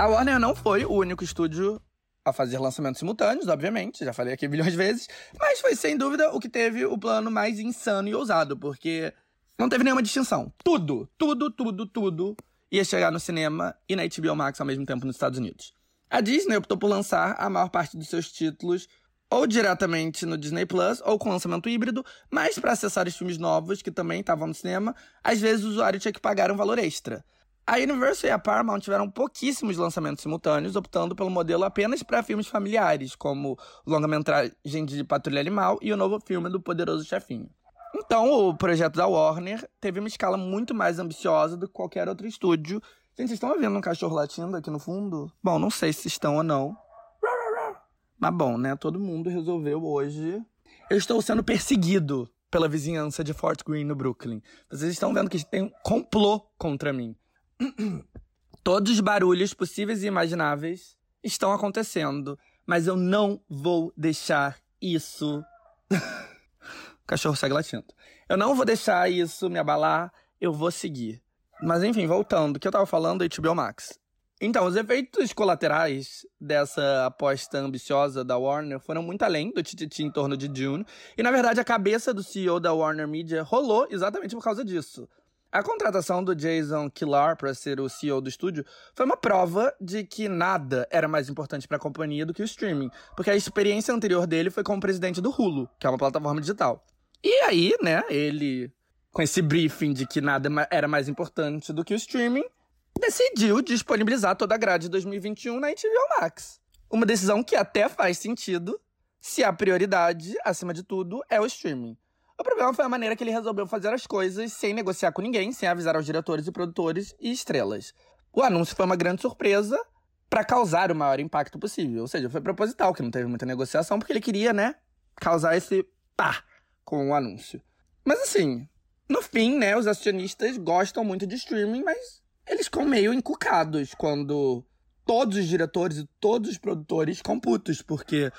A Warner não foi o único estúdio a fazer lançamentos simultâneos, obviamente, já falei aqui milhões de vezes, mas foi sem dúvida o que teve o plano mais insano e ousado, porque não teve nenhuma distinção. Tudo, tudo, tudo, tudo ia chegar no cinema e na HBO Max ao mesmo tempo nos Estados Unidos. A Disney optou por lançar a maior parte dos seus títulos ou diretamente no Disney Plus ou com lançamento híbrido, mas para acessar os filmes novos que também estavam no cinema, às vezes o usuário tinha que pagar um valor extra. A Universal e a Paramount tiveram pouquíssimos lançamentos simultâneos, optando pelo modelo apenas para filmes familiares, como longa-metragem de Patrulha Animal e o novo filme do Poderoso Chefinho. Então, o projeto da Warner teve uma escala muito mais ambiciosa do que qualquer outro estúdio. Gente, vocês estão ouvindo um cachorro latindo aqui no fundo? Bom, não sei se estão ou não. Mas bom, né? Todo mundo resolveu hoje eu estou sendo perseguido pela vizinhança de Fort Greene, no Brooklyn. Vocês estão vendo que tem um complô contra mim. Todos os barulhos possíveis e imagináveis estão acontecendo, mas eu não vou deixar isso. o cachorro segue latindo. Eu não vou deixar isso me abalar, eu vou seguir. Mas enfim, voltando, o que eu tava falando do HBO Max. Então, os efeitos colaterais dessa aposta ambiciosa da Warner foram muito além do tititi em torno de Dune, e na verdade a cabeça do CEO da Warner Media rolou exatamente por causa disso. A contratação do Jason Killar para ser o CEO do estúdio foi uma prova de que nada era mais importante para a companhia do que o streaming, porque a experiência anterior dele foi como presidente do Hulu, que é uma plataforma digital. E aí, né, ele, com esse briefing de que nada era mais importante do que o streaming, decidiu disponibilizar toda a grade de 2021 na HBO Max. Uma decisão que até faz sentido se a prioridade, acima de tudo, é o streaming. O problema foi a maneira que ele resolveu fazer as coisas sem negociar com ninguém, sem avisar aos diretores e produtores e estrelas. O anúncio foi uma grande surpresa para causar o maior impacto possível. Ou seja, foi proposital, que não teve muita negociação, porque ele queria, né, causar esse pá com o anúncio. Mas assim, no fim, né, os acionistas gostam muito de streaming, mas eles ficam meio encucados quando todos os diretores e todos os produtores ficam putos, porque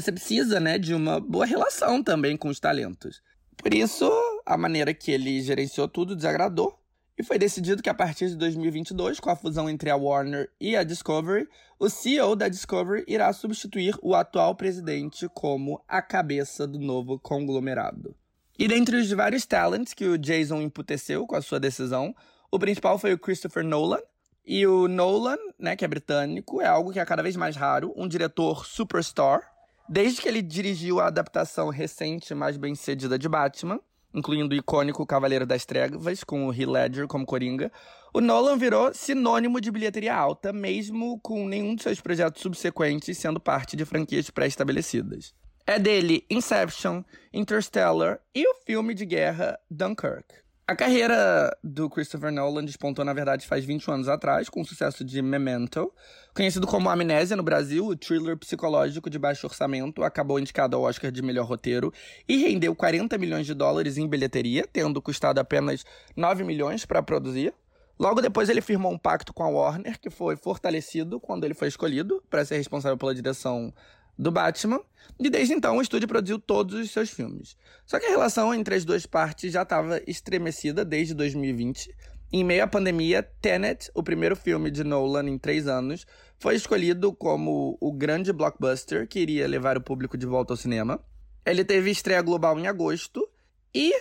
você precisa, né, de uma boa relação também com os talentos. Por isso, a maneira que ele gerenciou tudo desagradou. E foi decidido que a partir de 2022, com a fusão entre a Warner e a Discovery, o CEO da Discovery irá substituir o atual presidente como a cabeça do novo conglomerado. E dentre os vários talents que o Jason emputeceu com a sua decisão, o principal foi o Christopher Nolan. E o Nolan, né, que é britânico, é algo que é cada vez mais raro, um diretor superstar, Desde que ele dirigiu a adaptação recente mais bem sucedida de Batman, incluindo o icônico Cavaleiro das Trevas, com o Heath Ledger como Coringa, o Nolan virou sinônimo de bilheteria alta, mesmo com nenhum de seus projetos subsequentes sendo parte de franquias pré-estabelecidas. É dele Inception, Interstellar e o filme de guerra Dunkirk. A carreira do Christopher Nolan despontou, na verdade, faz 21 anos atrás, com o sucesso de Memento. Conhecido como Amnésia no Brasil, o thriller psicológico de baixo orçamento acabou indicado ao Oscar de melhor roteiro e rendeu 40 milhões de dólares em bilheteria, tendo custado apenas 9 milhões para produzir. Logo depois, ele firmou um pacto com a Warner, que foi fortalecido quando ele foi escolhido para ser responsável pela direção do Batman, e desde então o estúdio produziu todos os seus filmes. Só que a relação entre as duas partes já estava estremecida desde 2020. Em meio à pandemia, Tenet, o primeiro filme de Nolan em três anos, foi escolhido como o grande blockbuster que iria levar o público de volta ao cinema. Ele teve estreia global em agosto e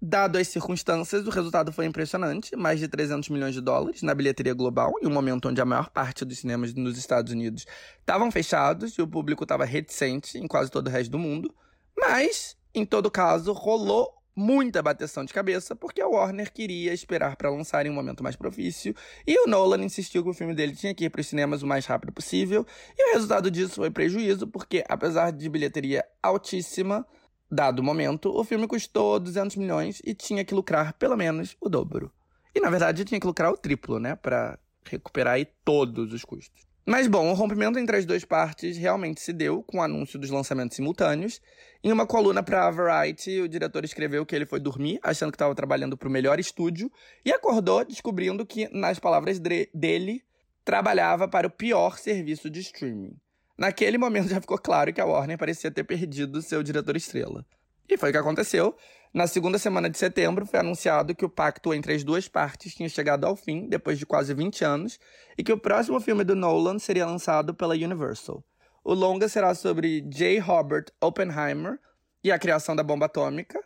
Dado as circunstâncias, o resultado foi impressionante, mais de 300 milhões de dólares na bilheteria global, em um momento onde a maior parte dos cinemas nos Estados Unidos estavam fechados e o público estava reticente em quase todo o resto do mundo. Mas, em todo caso, rolou muita bateção de cabeça, porque a Warner queria esperar para lançar em um momento mais propício, e o Nolan insistiu que o filme dele tinha que ir para os cinemas o mais rápido possível, e o resultado disso foi prejuízo, porque apesar de bilheteria altíssima, Dado o momento, o filme custou 200 milhões e tinha que lucrar pelo menos o dobro. E na verdade tinha que lucrar o triplo, né, para recuperar aí todos os custos. Mas bom, o rompimento entre as duas partes realmente se deu com o anúncio dos lançamentos simultâneos. Em uma coluna para a Variety, o diretor escreveu que ele foi dormir achando que estava trabalhando para o melhor estúdio e acordou descobrindo que, nas palavras dele, trabalhava para o pior serviço de streaming. Naquele momento já ficou claro que a Warner parecia ter perdido seu diretor estrela. E foi o que aconteceu. Na segunda semana de setembro, foi anunciado que o pacto entre as duas partes tinha chegado ao fim, depois de quase 20 anos, e que o próximo filme do Nolan seria lançado pela Universal. O longa será sobre J. Robert Oppenheimer e a criação da bomba atômica.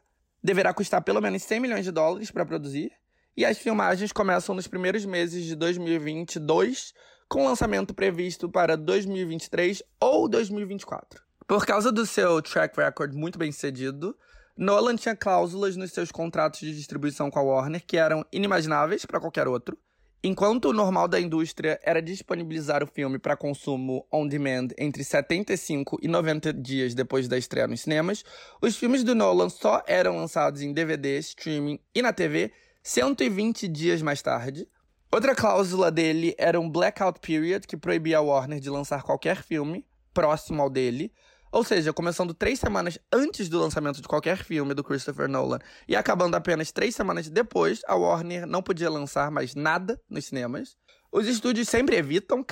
Deverá custar pelo menos 100 milhões de dólares para produzir. E as filmagens começam nos primeiros meses de 2022, com lançamento previsto para 2023 ou 2024. Por causa do seu track record muito bem sucedido, Nolan tinha cláusulas nos seus contratos de distribuição com a Warner que eram inimagináveis para qualquer outro. Enquanto o normal da indústria era disponibilizar o filme para consumo on demand entre 75 e 90 dias depois da estreia nos cinemas, os filmes do Nolan só eram lançados em DVD, streaming e na TV 120 dias mais tarde, Outra cláusula dele era um blackout period que proibia a Warner de lançar qualquer filme próximo ao dele, Ou seja, começando três semanas antes do lançamento de qualquer filme do Christopher Nolan e acabando apenas três semanas depois, a Warner não podia lançar mais nada nos cinemas. Os estúdios sempre evitam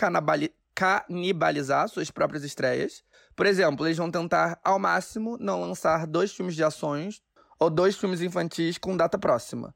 canibalizar suas próprias estreias. Por exemplo, eles vão tentar, ao máximo, não lançar dois filmes de ações ou dois filmes infantis com data próxima.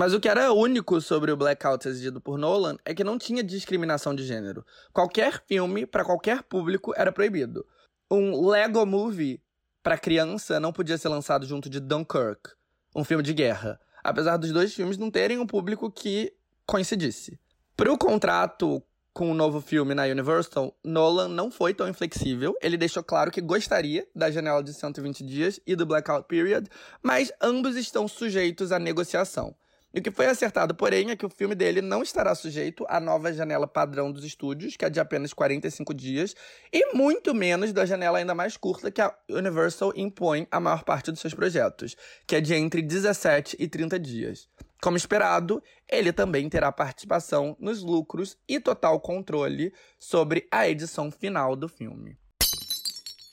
Mas o que era único sobre o Blackout exigido por Nolan é que não tinha discriminação de gênero. Qualquer filme, para qualquer público, era proibido. Um Lego Movie para criança não podia ser lançado junto de Dunkirk, um filme de guerra, apesar dos dois filmes não terem um público que coincidisse. Para o contrato com o novo filme na Universal, Nolan não foi tão inflexível. Ele deixou claro que gostaria da janela de 120 dias e do blackout period, mas ambos estão sujeitos à negociação. E o que foi acertado, porém, é que o filme dele não estará sujeito à nova janela padrão dos estúdios, que é de apenas 45 dias, e muito menos da janela ainda mais curta que a Universal impõe à maior parte dos seus projetos, que é de entre 17 e 30 dias. Como esperado, ele também terá participação nos lucros e total controle sobre a edição final do filme.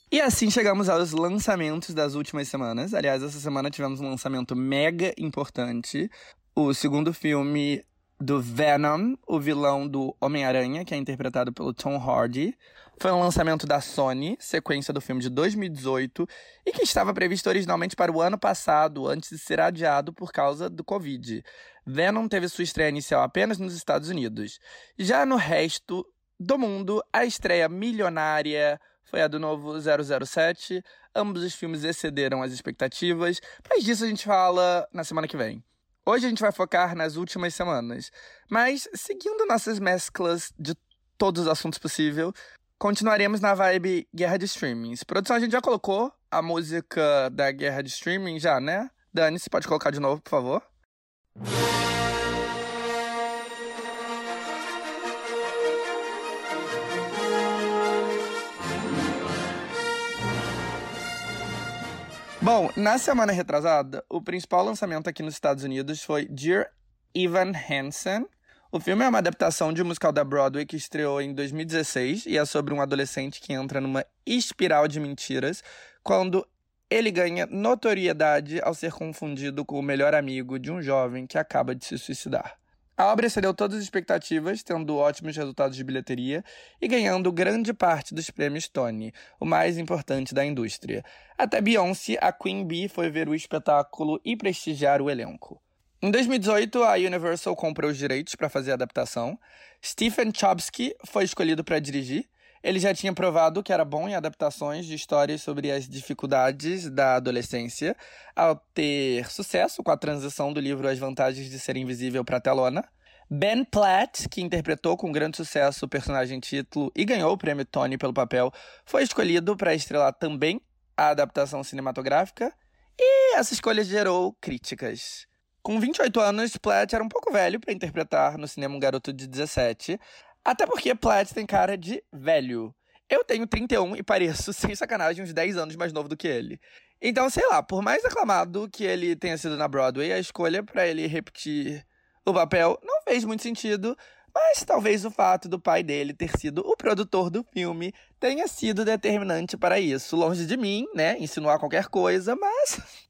E assim chegamos aos lançamentos das últimas semanas. Aliás, essa semana tivemos um lançamento mega importante. O segundo filme do Venom, o vilão do Homem-Aranha, que é interpretado pelo Tom Hardy. Foi um lançamento da Sony, sequência do filme de 2018, e que estava previsto originalmente para o ano passado, antes de ser adiado por causa do Covid. Venom teve sua estreia inicial apenas nos Estados Unidos. Já no resto do mundo, a estreia milionária foi a do novo 007. Ambos os filmes excederam as expectativas, mas disso a gente fala na semana que vem. Hoje a gente vai focar nas últimas semanas, mas seguindo nossas mesclas de todos os assuntos possíveis, continuaremos na vibe guerra de streamings. Produção, a gente já colocou a música da guerra de streaming já, né? Dani, você pode colocar de novo, por favor? Bom, na semana retrasada, o principal lançamento aqui nos Estados Unidos foi Dear Evan Hansen. O filme é uma adaptação de um musical da Broadway que estreou em 2016 e é sobre um adolescente que entra numa espiral de mentiras quando ele ganha notoriedade ao ser confundido com o melhor amigo de um jovem que acaba de se suicidar. A obra excedeu todas as expectativas, tendo ótimos resultados de bilheteria e ganhando grande parte dos prêmios Tony, o mais importante da indústria. Até Beyoncé, a Queen Bee, foi ver o espetáculo e prestigiar o elenco. Em 2018, a Universal comprou os direitos para fazer a adaptação. Stephen Chbosky foi escolhido para dirigir. Ele já tinha provado que era bom em adaptações de histórias sobre as dificuldades da adolescência, ao ter sucesso com a transição do livro As Vantagens de Ser Invisível para a telona. Ben Platt, que interpretou com grande sucesso o personagem título e ganhou o prêmio Tony pelo papel, foi escolhido para estrelar também a adaptação cinematográfica, e essa escolha gerou críticas. Com 28 anos, Platt era um pouco velho para interpretar no cinema um garoto de 17, até porque Platt tem cara de velho. Eu tenho 31 e pareço, sem sacanagem, uns 10 anos mais novo do que ele. Então, sei lá, por mais aclamado que ele tenha sido na Broadway, a escolha para ele repetir o papel não fez muito sentido, mas talvez o fato do pai dele ter sido o produtor do filme tenha sido determinante para isso. Longe de mim, né, insinuar qualquer coisa, mas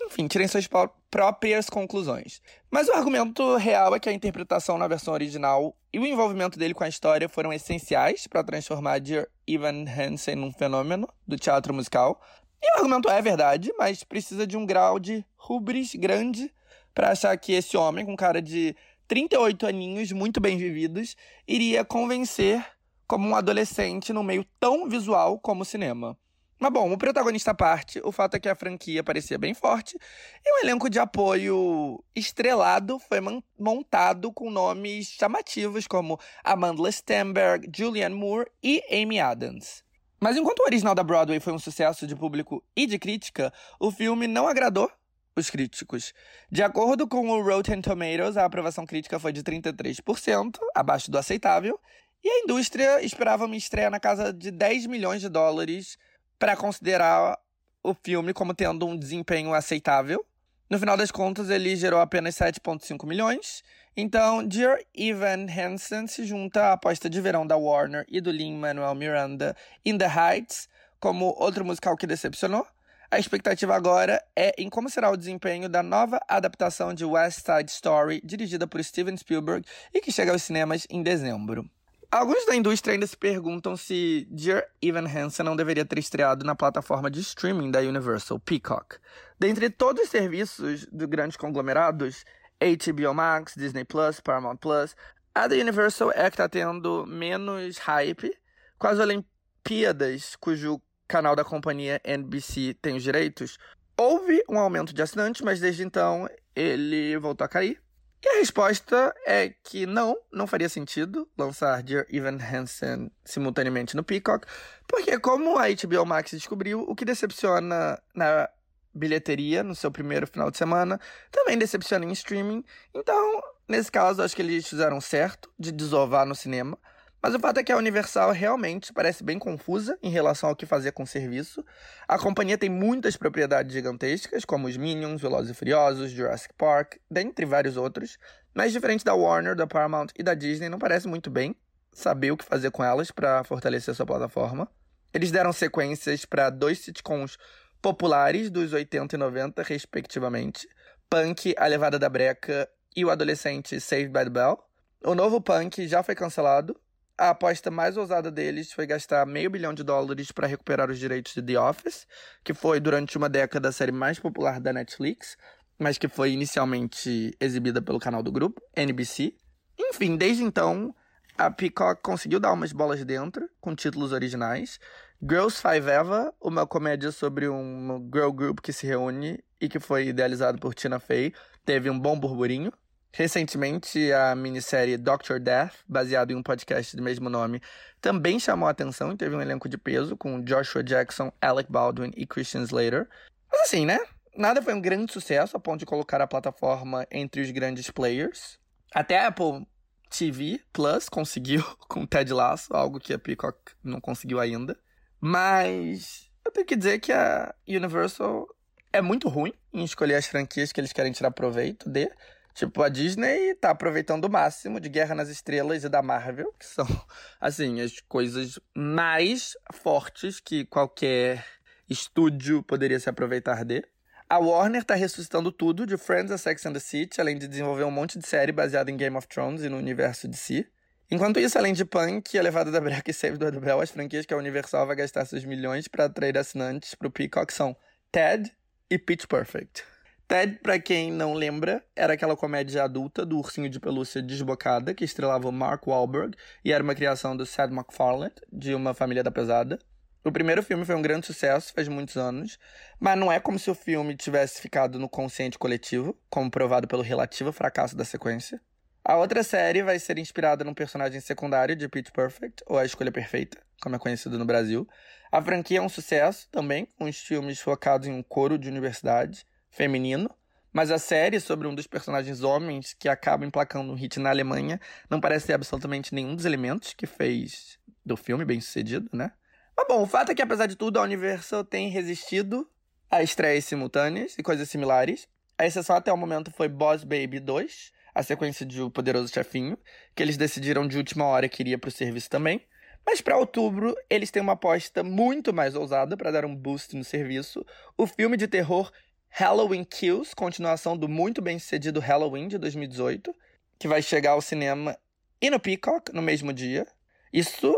enfim, tirem suas próprias conclusões. Mas o argumento real é que a interpretação na versão original e o envolvimento dele com a história foram essenciais para transformar Dear Evan Hansen num fenômeno do teatro musical. E o argumento é verdade, mas precisa de um grau de rubris grande para achar que esse homem, com cara de 38 aninhos, muito bem vividos, iria convencer como um adolescente no meio tão visual como o cinema. Mas bom, o protagonista à parte, o fato é que a franquia parecia bem forte e um elenco de apoio estrelado foi montado com nomes chamativos como Amanda Stenberg, Julianne Moore e Amy Adams. Mas enquanto o original da Broadway foi um sucesso de público e de crítica, o filme não agradou os críticos. De acordo com o Rotten Tomatoes, a aprovação crítica foi de 33%, abaixo do aceitável, e a indústria esperava uma estreia na casa de 10 milhões de dólares para considerar o filme como tendo um desempenho aceitável. No final das contas, ele gerou apenas 7,5 milhões. Então, Dear Evan Hansen se junta à aposta de verão da Warner e do Lin-Manuel Miranda In the Heights como outro musical que decepcionou, a expectativa agora é em como será o desempenho da nova adaptação de West Side Story, dirigida por Steven Spielberg e que chega aos cinemas em dezembro. Alguns da indústria ainda se perguntam se Dear Evan Hansen não deveria ter estreado na plataforma de streaming da Universal Peacock. Dentre todos os serviços dos grandes conglomerados, HBO Max, Disney Plus, Paramount Plus, a da Universal é que está tendo menos hype, com as Olimpíadas, cujo canal da companhia NBC tem os direitos. Houve um aumento de assinantes, mas desde então ele voltou a cair. E a resposta é que não, não faria sentido lançar Dear Evan Hansen simultaneamente no Peacock, porque como a HBO Max descobriu, o que decepciona na bilheteria no seu primeiro final de semana também decepciona em streaming. Então, nesse caso, acho que eles fizeram certo de desovar no cinema. Mas o fato é que a Universal realmente parece bem confusa em relação ao que fazer com o serviço. A companhia tem muitas propriedades gigantescas, como os Minions, Velozes e Furiosos, Jurassic Park, dentre vários outros. Mas diferente da Warner, da Paramount e da Disney, não parece muito bem saber o que fazer com elas para fortalecer sua plataforma. Eles deram sequências para dois sitcoms populares dos 80 e 90, respectivamente. Punk, A Levada da Breca e o adolescente Saved by the Bell. O novo Punk já foi cancelado, a aposta mais ousada deles foi gastar meio bilhão de dólares para recuperar os direitos de The Office, que foi durante uma década a série mais popular da Netflix, mas que foi inicialmente exibida pelo canal do grupo, NBC. Enfim, desde então, a Peacock conseguiu dar umas bolas dentro, com títulos originais. Girls Five Eva, uma comédia sobre um girl group que se reúne e que foi idealizado por Tina Fey, teve um bom burburinho. Recentemente, a minissérie Doctor Death, baseado em um podcast do mesmo nome, também chamou a atenção e teve um elenco de peso com Joshua Jackson, Alec Baldwin e Christian Slater. Mas assim, né? Nada foi um grande sucesso a ponto de colocar a plataforma entre os grandes players. Até a Apple TV Plus conseguiu com Ted Lasso, algo que a Peacock não conseguiu ainda. Mas eu tenho que dizer que a Universal é muito ruim em escolher as franquias que eles querem tirar proveito de. Tipo, a Disney tá aproveitando o máximo de Guerra nas Estrelas e da Marvel, que são, assim, as coisas mais fortes que qualquer estúdio poderia se aproveitar de. A Warner tá ressuscitando tudo, de Friends a Sex and the City, além de desenvolver um monte de série baseada em Game of Thrones e no universo de si. Enquanto isso, além de Punk, A Levada da Breca e Save do Bell, as franquias que a Universal vai gastar seus milhões para atrair assinantes pro Peacock são Ted e Pitch Perfect. Ted, pra quem não lembra, era aquela comédia adulta do ursinho de pelúcia desbocada que estrelava Mark Wahlberg e era uma criação do Seth MacFarlane, de Uma Família da Pesada. O primeiro filme foi um grande sucesso, faz muitos anos, mas não é como se o filme tivesse ficado no consciente coletivo, como provado pelo relativo fracasso da sequência. A outra série vai ser inspirada num personagem secundário de Pitch Perfect, ou A Escolha Perfeita, como é conhecido no Brasil. A franquia é um sucesso também, com os filmes focados em um coro de universidade feminino, mas a série sobre um dos personagens homens que acaba emplacando um hit na Alemanha não parece ter absolutamente nenhum dos elementos que fez do filme bem sucedido, né? Mas bom, o fato é que apesar de tudo, a Universal tem resistido a estreias simultâneas e coisas similares. A exceção até o momento foi Boss Baby 2, a sequência de O Poderoso Chefinho, que eles decidiram de última hora que iria para o serviço também. Mas para outubro, eles têm uma aposta muito mais ousada para dar um boost no serviço: o filme de terror Halloween Kills, continuação do muito bem sucedido Halloween de 2018, que vai chegar ao cinema e no Peacock no mesmo dia. Isso,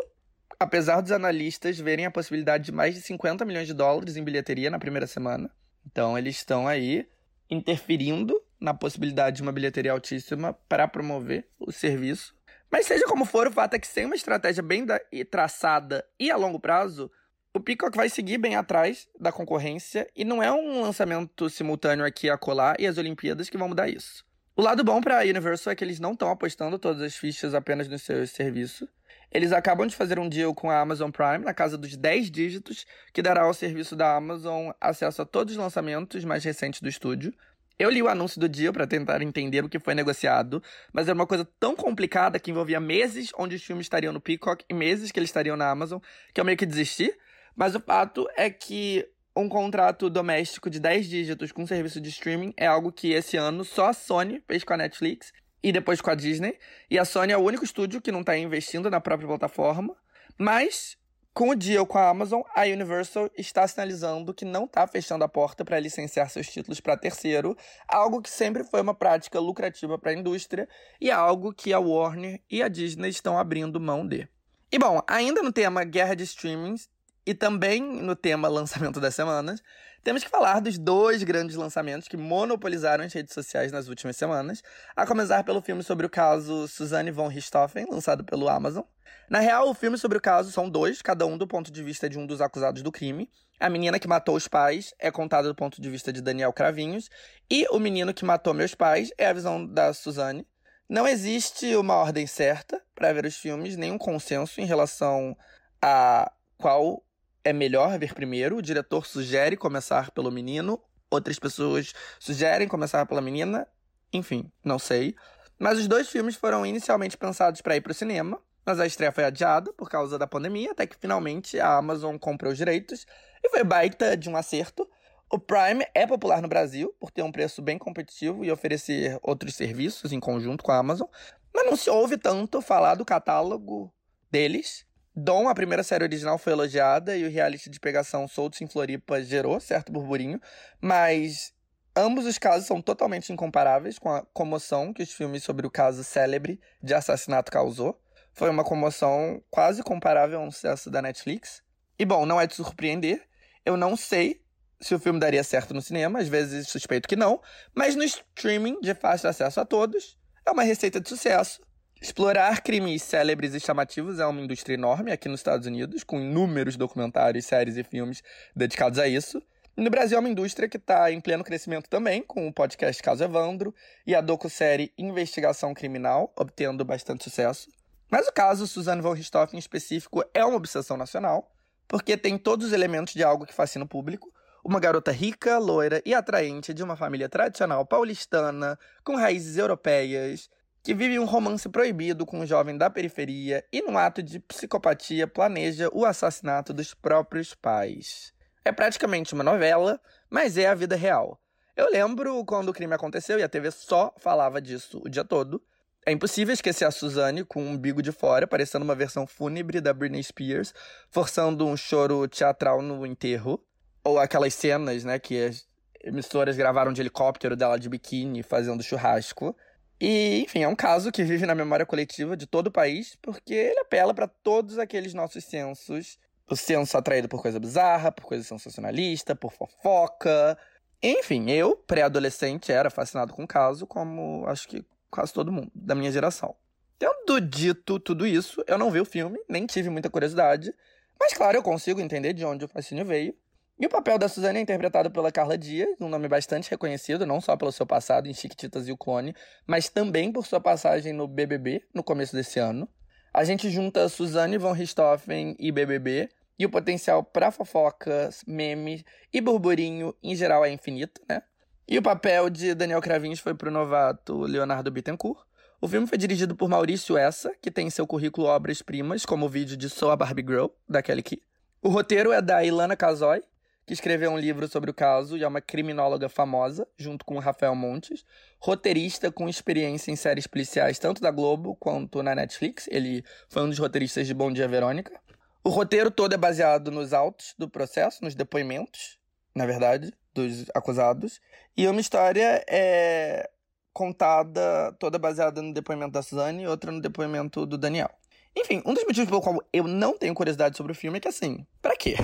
apesar dos analistas verem a possibilidade de mais de 50 milhões de dólares em bilheteria na primeira semana. Então, eles estão aí interferindo na possibilidade de uma bilheteria altíssima para promover o serviço. Mas seja como for, o fato é que sem uma estratégia bem traçada e a longo prazo, o Peacock vai seguir bem atrás da concorrência e não é um lançamento simultâneo aqui a colar e as Olimpíadas que vão mudar isso. O lado bom para a Universal é que eles não estão apostando todas as fichas apenas no seu serviço. Eles acabam de fazer um deal com a Amazon Prime na casa dos 10 dígitos, que dará ao serviço da Amazon acesso a todos os lançamentos mais recentes do estúdio. Eu li o anúncio do deal para tentar entender o que foi negociado, mas era uma coisa tão complicada que envolvia meses onde os filmes estariam no Peacock e meses que eles estariam na Amazon, que eu meio que desisti. Mas o fato é que um contrato doméstico de 10 dígitos com serviço de streaming é algo que esse ano só a Sony fez com a Netflix e depois com a Disney. E a Sony é o único estúdio que não está investindo na própria plataforma. Mas Com o deal com a Amazon, a Universal está sinalizando que não está fechando a porta para licenciar seus títulos para terceiro, algo que sempre foi uma prática lucrativa para a indústria e algo que a Warner e a Disney estão abrindo mão de. E bom, ainda no tema guerra de streamings e também no tema lançamento das semanas, temos que falar dos dois grandes lançamentos que monopolizaram as redes sociais nas últimas semanas, a começar pelo filme sobre o caso Suzanne von Richthofen, lançado pelo Amazon. Na real, o filme sobre o caso são dois, cada um do ponto de vista de um dos acusados do crime. A menina que matou os pais é contada do ponto de vista de Daniel Cravinhos, e o menino que matou meus pais é a visão da Suzanne. Não existe uma ordem certa para ver os filmes, nenhum consenso em relação a qual é melhor ver primeiro. O diretor sugere começar pelo menino, outras pessoas sugerem começar pela menina. Enfim, não sei. Mas os dois filmes foram inicialmente pensados para ir para o cinema, mas a estreia foi adiada por causa da pandemia, até que finalmente a Amazon comprou os direitos e foi baita de um acerto. O Prime é popular no Brasil por ter um preço bem competitivo e oferecer outros serviços em conjunto com a Amazon, mas não se ouve tanto falar do catálogo deles Dom, a primeira série original, foi elogiada e o reality de pegação Soltos em Floripa gerou certo burburinho, mas ambos os casos são totalmente incomparáveis com a comoção que os filmes sobre o caso célebre de assassinato causou. Foi uma comoção quase comparável a um sucesso da Netflix. E bom, não é de surpreender, eu não sei se o filme daria certo no cinema, às vezes suspeito que não, mas no streaming de fácil acesso a todos, é uma receita de sucesso Explorar crimes célebres e chamativos é uma indústria enorme aqui nos Estados Unidos, com inúmeros documentários, séries e filmes dedicados a isso. E no Brasil é uma indústria que está em pleno crescimento também, com o podcast Caso Evandro e a docu-série Investigação Criminal, obtendo bastante sucesso. Mas o caso Suzanne von Richthofen em específico é uma obsessão nacional, porque tem todos os elementos de algo que fascina o público. Uma garota rica, loira e atraente de uma família tradicional paulistana, com raízes europeias, que vive um romance proibido com um jovem da periferia e, num ato de psicopatia, planeja o assassinato dos próprios pais. É praticamente uma novela, mas é a vida real. Eu lembro quando o crime aconteceu e a TV só falava disso o dia todo. É impossível esquecer a Suzanne com um umbigo de fora, parecendo uma versão fúnebre da Britney Spears, forçando um choro teatral no enterro. Ou aquelas cenas, né, que as emissoras gravaram de helicóptero dela de biquíni fazendo churrasco. E, enfim, é um caso que vive na memória coletiva de todo o país, porque ele apela para todos aqueles nossos sensos. O senso atraído por coisa bizarra, por coisa sensacionalista, por fofoca. Enfim, eu, pré-adolescente, era fascinado com o caso, como acho que quase todo mundo da minha geração. Tendo dito tudo isso, eu não vi o filme, nem tive muita curiosidade, mas claro, eu consigo entender de onde o fascínio veio. E o papel da Suzane é interpretado pela Carla Dias, um nome bastante reconhecido, não só pelo seu passado em Chiquititas e o Clone, mas também por sua passagem no BBB no começo desse ano. A gente junta Suzane von Richthofen e BBB, e o potencial para fofocas, memes e burburinho em geral é infinito, né? E o papel de Daniel Cravinhos foi pro novato Leonardo Bittencourt. O filme foi dirigido por Maurício Essa, que tem em seu currículo obras-primas, como o vídeo de Sou a Barbie Girl, da Kelly Key. O roteiro é da Ilana Casoy, que escreveu um livro sobre o caso e é uma criminóloga famosa, junto com o Rafael Montes, roteirista com experiência em séries policiais tanto da Globo quanto na Netflix. Ele foi um dos roteiristas de Bom Dia Verônica. O roteiro todo é baseado nos autos do processo, nos depoimentos, na verdade, dos acusados. E uma história é contada toda baseada no depoimento da Suzane e outra no depoimento do Daniel. Enfim, um dos motivos pelo qual eu não tenho curiosidade sobre o filme é que, assim, para quê?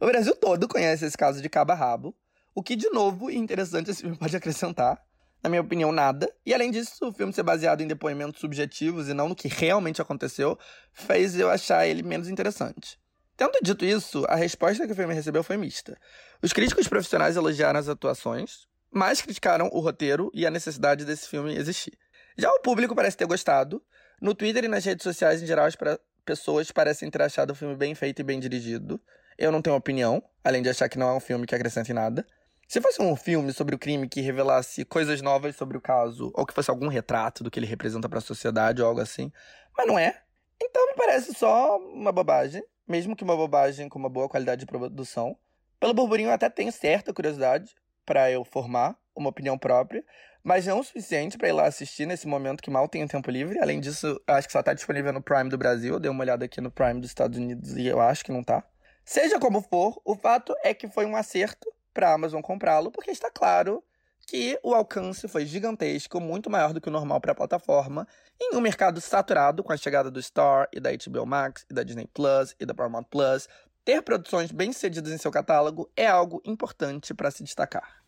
O Brasil todo conhece esse caso de cabo a rabo, o que, de novo, e interessante esse filme pode acrescentar. Na minha opinião, nada. E além disso, o filme ser baseado em depoimentos subjetivos e não no que realmente aconteceu, fez eu achar ele menos interessante. Tendo dito isso, a resposta que o filme recebeu foi mista. Os críticos profissionais elogiaram as atuações, mas criticaram o roteiro e a necessidade desse filme existir. Já o público parece ter gostado. No Twitter e nas redes sociais em geral, as pessoas parecem ter achado o filme bem feito e bem dirigido. Eu não tenho opinião, além de achar que não é um filme que acrescente nada. Se fosse um filme sobre o crime que revelasse coisas novas sobre o caso, ou que fosse algum retrato do que ele representa para a sociedade ou algo assim, mas não é. Então me parece só uma bobagem, mesmo que uma bobagem com uma boa qualidade de produção. Pelo burburinho eu até tenho certa curiosidade, para eu formar uma opinião própria, mas não o suficiente para ir lá assistir nesse momento que mal tenho tempo livre. Além disso, acho que só tá disponível no Prime do Brasil. Eu dei uma olhada aqui no Prime dos Estados Unidos e eu acho que não tá. Seja como for, o fato é que foi um acerto para a Amazon comprá-lo, porque está claro que o alcance foi gigantesco, muito maior do que o normal para a plataforma, em um mercado saturado com a chegada do Star e da HBO Max e da Disney Plus e da Paramount Plus. Ter produções bem-sucedidas em seu catálogo é algo importante para se destacar.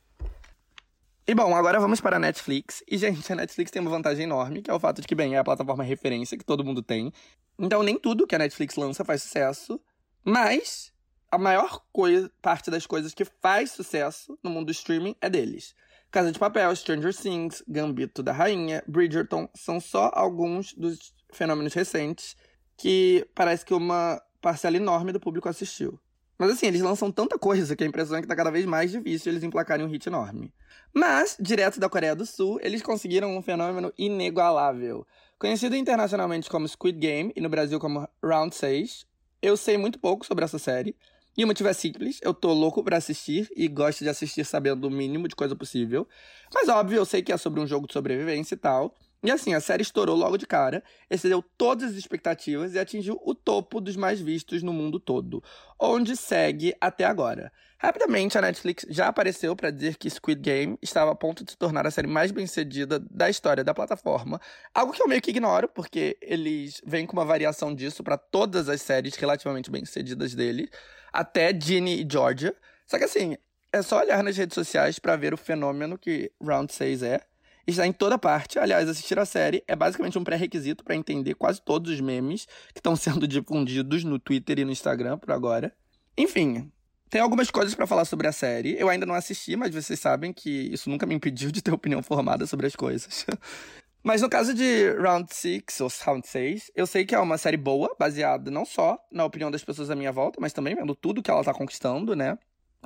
E bom, agora vamos para a Netflix. E, gente, a Netflix tem uma vantagem enorme, que é o fato de que, bem, é a plataforma referência que todo mundo tem. Então, nem tudo que a Netflix lança faz sucesso, mas a maior coisa, parte das coisas que faz sucesso no mundo do streaming é deles. Casa de Papel, Stranger Things, Gambito da Rainha, Bridgerton são só alguns dos fenômenos recentes que parece que uma parcela enorme do público assistiu. Mas assim, eles lançam tanta coisa que a impressão é que tá cada vez mais difícil eles emplacarem um hit enorme. Mas, direto da Coreia do Sul, eles conseguiram um fenômeno inigualável. Conhecido internacionalmente como Squid Game e no Brasil como Round 6, eu sei muito pouco sobre essa série, e o motivo é simples, eu tô louco para assistir e gosto de assistir sabendo o mínimo de coisa possível. Mas óbvio, eu sei que é sobre um jogo de sobrevivência e tal. E assim, a série estourou logo de cara, excedeu todas as expectativas e atingiu o topo dos mais vistos no mundo todo, onde segue até agora. Rapidamente, a Netflix já apareceu para dizer que Squid Game estava a ponto de se tornar a série mais bem-sucedida da história da plataforma, algo que eu meio que ignoro, porque eles vêm com uma variação disso para todas as séries relativamente bem-sucedidas dele, até Ginny e Georgia. Só que assim, é só olhar nas redes sociais para ver o fenômeno que Round 6 é. Está em toda parte. Aliás, assistir a série é basicamente um pré-requisito para entender quase todos os memes que estão sendo difundidos no Twitter e no Instagram por agora. Enfim, tem algumas coisas para falar sobre a série. Eu ainda não assisti, mas vocês sabem que isso nunca me impediu de ter opinião formada sobre as coisas. mas no caso de Round 6, ou Round 6, eu sei que é uma série boa, baseada não só na opinião das pessoas à minha volta, mas também vendo tudo que ela tá conquistando, né?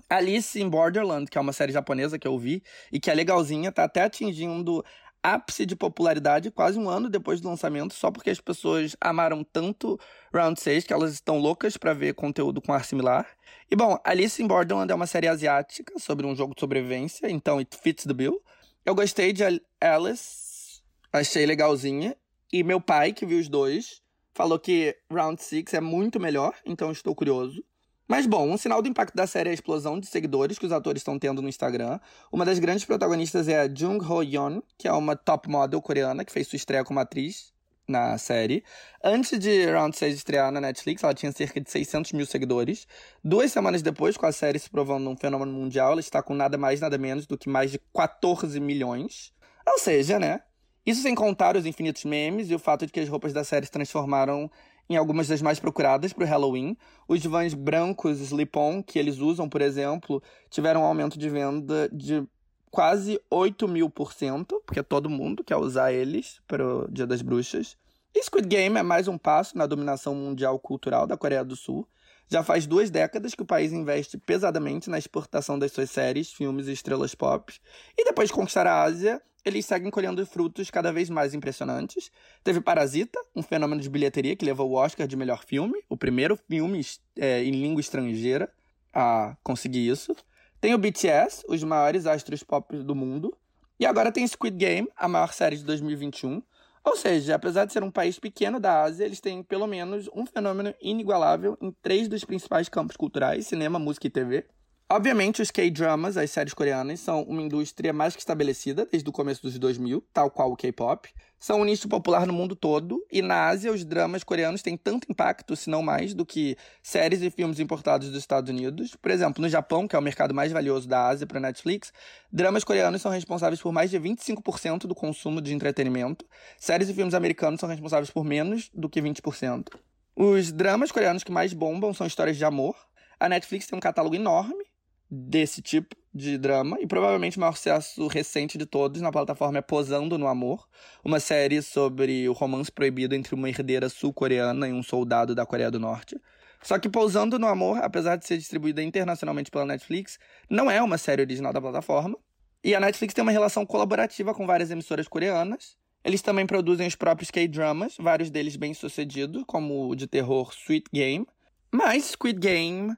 Alice in Borderland, que é uma série japonesa que eu vi e que é legalzinha, tá até atingindo ápice de popularidade quase um ano depois do lançamento, só porque as pessoas amaram tanto Round 6 que elas estão loucas para ver conteúdo com ar similar. E bom, Alice in Borderland é uma série asiática sobre um jogo de sobrevivência, então it fits the bill. Eu gostei de Alice, achei legalzinha. E meu pai, que viu os dois, falou que Round 6 é muito melhor, então estou curioso. Mas bom, um sinal do impacto da série é a explosão de seguidores que os atores estão tendo no Instagram. Uma das grandes protagonistas é a Jung Ho Yeon, que é uma top model coreana que fez sua estreia como atriz na série. Antes de Round 6 estrear na Netflix, ela tinha cerca de 600 mil seguidores. Duas semanas depois, com a série se provando um fenômeno mundial, ela está com nada mais, nada menos do que mais de 14 milhões. Ou seja, né? Isso sem contar os infinitos memes e o fato de que as roupas da série se transformaram em algumas das mais procuradas para o Halloween. Os vans brancos slip-on que eles usam, por exemplo, tiveram um aumento de venda de quase 8 mil por cento, porque todo mundo quer usar eles para o Dia das Bruxas. E Squid Game é mais um passo na dominação mundial cultural da Coreia do Sul. Já faz duas décadas que o país investe pesadamente na exportação das suas séries, filmes e estrelas pop. E depois de conquistar a Ásia, eles seguem colhendo frutos cada vez mais impressionantes. Teve Parasita, um fenômeno de bilheteria que levou o Oscar de melhor filme, o primeiro filme é, em língua estrangeira a conseguir isso. Tem o BTS, os maiores astros pop do mundo. E agora tem Squid Game, a maior série de 2021. Ou seja, apesar de ser um país pequeno da Ásia, eles têm pelo menos um fenômeno inigualável em três dos principais campos culturais: cinema, música e TV. Obviamente, os K-dramas, as séries coreanas, são uma indústria mais que estabelecida desde o começo dos 2000, tal qual o K-pop. São um nicho popular no mundo todo, e na Ásia os dramas coreanos têm tanto impacto, se não mais, do que séries e filmes importados dos Estados Unidos. Por exemplo, no Japão, que é o mercado mais valioso da Ásia para Netflix, dramas coreanos são responsáveis por mais de 25% do consumo de entretenimento. Séries e filmes americanos são responsáveis por menos do que 20%. Os dramas coreanos que mais bombam são histórias de amor. A Netflix tem um catálogo enorme desse tipo de drama e provavelmente o maior sucesso recente de todos na plataforma é Posando no Amor, uma série sobre o romance proibido entre uma herdeira sul-coreana e um soldado da Coreia do Norte. Só que Pousando no Amor, apesar de ser distribuída internacionalmente pela Netflix, não é uma série original da plataforma. E a Netflix tem uma relação colaborativa com várias emissoras coreanas. Eles também produzem os próprios K-dramas, vários deles bem sucedidos, como o de terror Sweet Game. Mas Squid Game,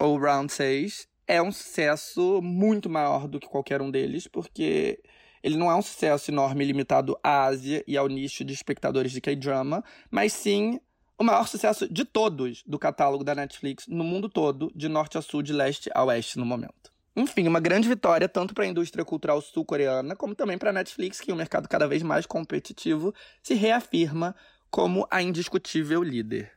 ou Round 6, é um sucesso muito maior do que qualquer um deles, porque ele não é um sucesso enorme limitado à Ásia e ao nicho de espectadores de K-drama, mas sim o maior sucesso de todos do catálogo da Netflix no mundo todo, de norte a sul, de leste a oeste no momento. Enfim, uma grande vitória tanto para a indústria cultural sul-coreana, como também para a Netflix, que é um mercado cada vez mais competitivo, se reafirma como a indiscutível líder.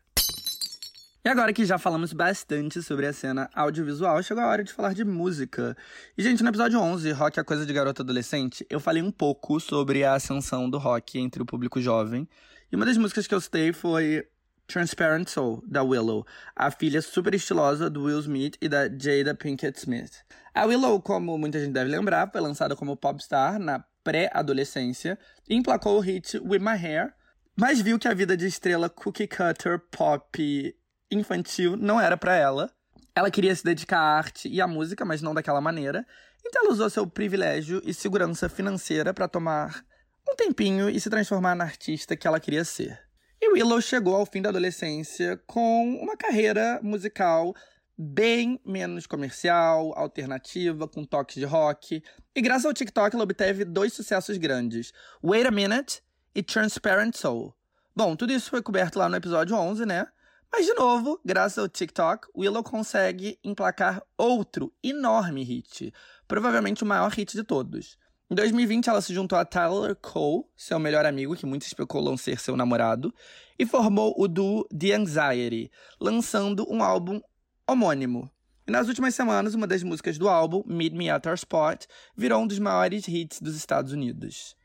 E agora que já falamos bastante sobre a cena audiovisual, chegou a hora de falar de música. E, gente, no episódio 11, Rock é Coisa de Garota Adolescente, eu falei um pouco sobre a ascensão do rock entre o público jovem. E uma das músicas que eu citei foi Transparent Soul, da Willow, a filha super estilosa do Will Smith e da Jada Pinkett Smith. A Willow, como muita gente deve lembrar, foi lançada como popstar na pré-adolescência e emplacou o hit With My Hair, mas viu que a vida de estrela cookie cutter pop infantil não era para ela. Ela queria se dedicar à arte e à música, mas não daquela maneira. Então ela usou seu privilégio e segurança financeira para tomar um tempinho e se transformar na artista que ela queria ser. E Willow chegou ao fim da adolescência com uma carreira musical bem menos comercial, alternativa, com toques de rock. E graças ao TikTok ela obteve dois sucessos grandes: Wait a Minute e Transparent Soul. Bom, tudo isso foi coberto lá no episódio 11, né? Mas, de novo, graças ao TikTok, Willow consegue emplacar outro enorme hit, provavelmente o maior hit de todos. Em 2020, ela se juntou a Tyler Cole, seu melhor amigo, que muitos especulam ser seu namorado, e formou o duo The Anxiety, lançando um álbum homônimo. E nas últimas semanas, uma das músicas do álbum, Meet Me at Our Spot, virou um dos maiores hits dos Estados Unidos.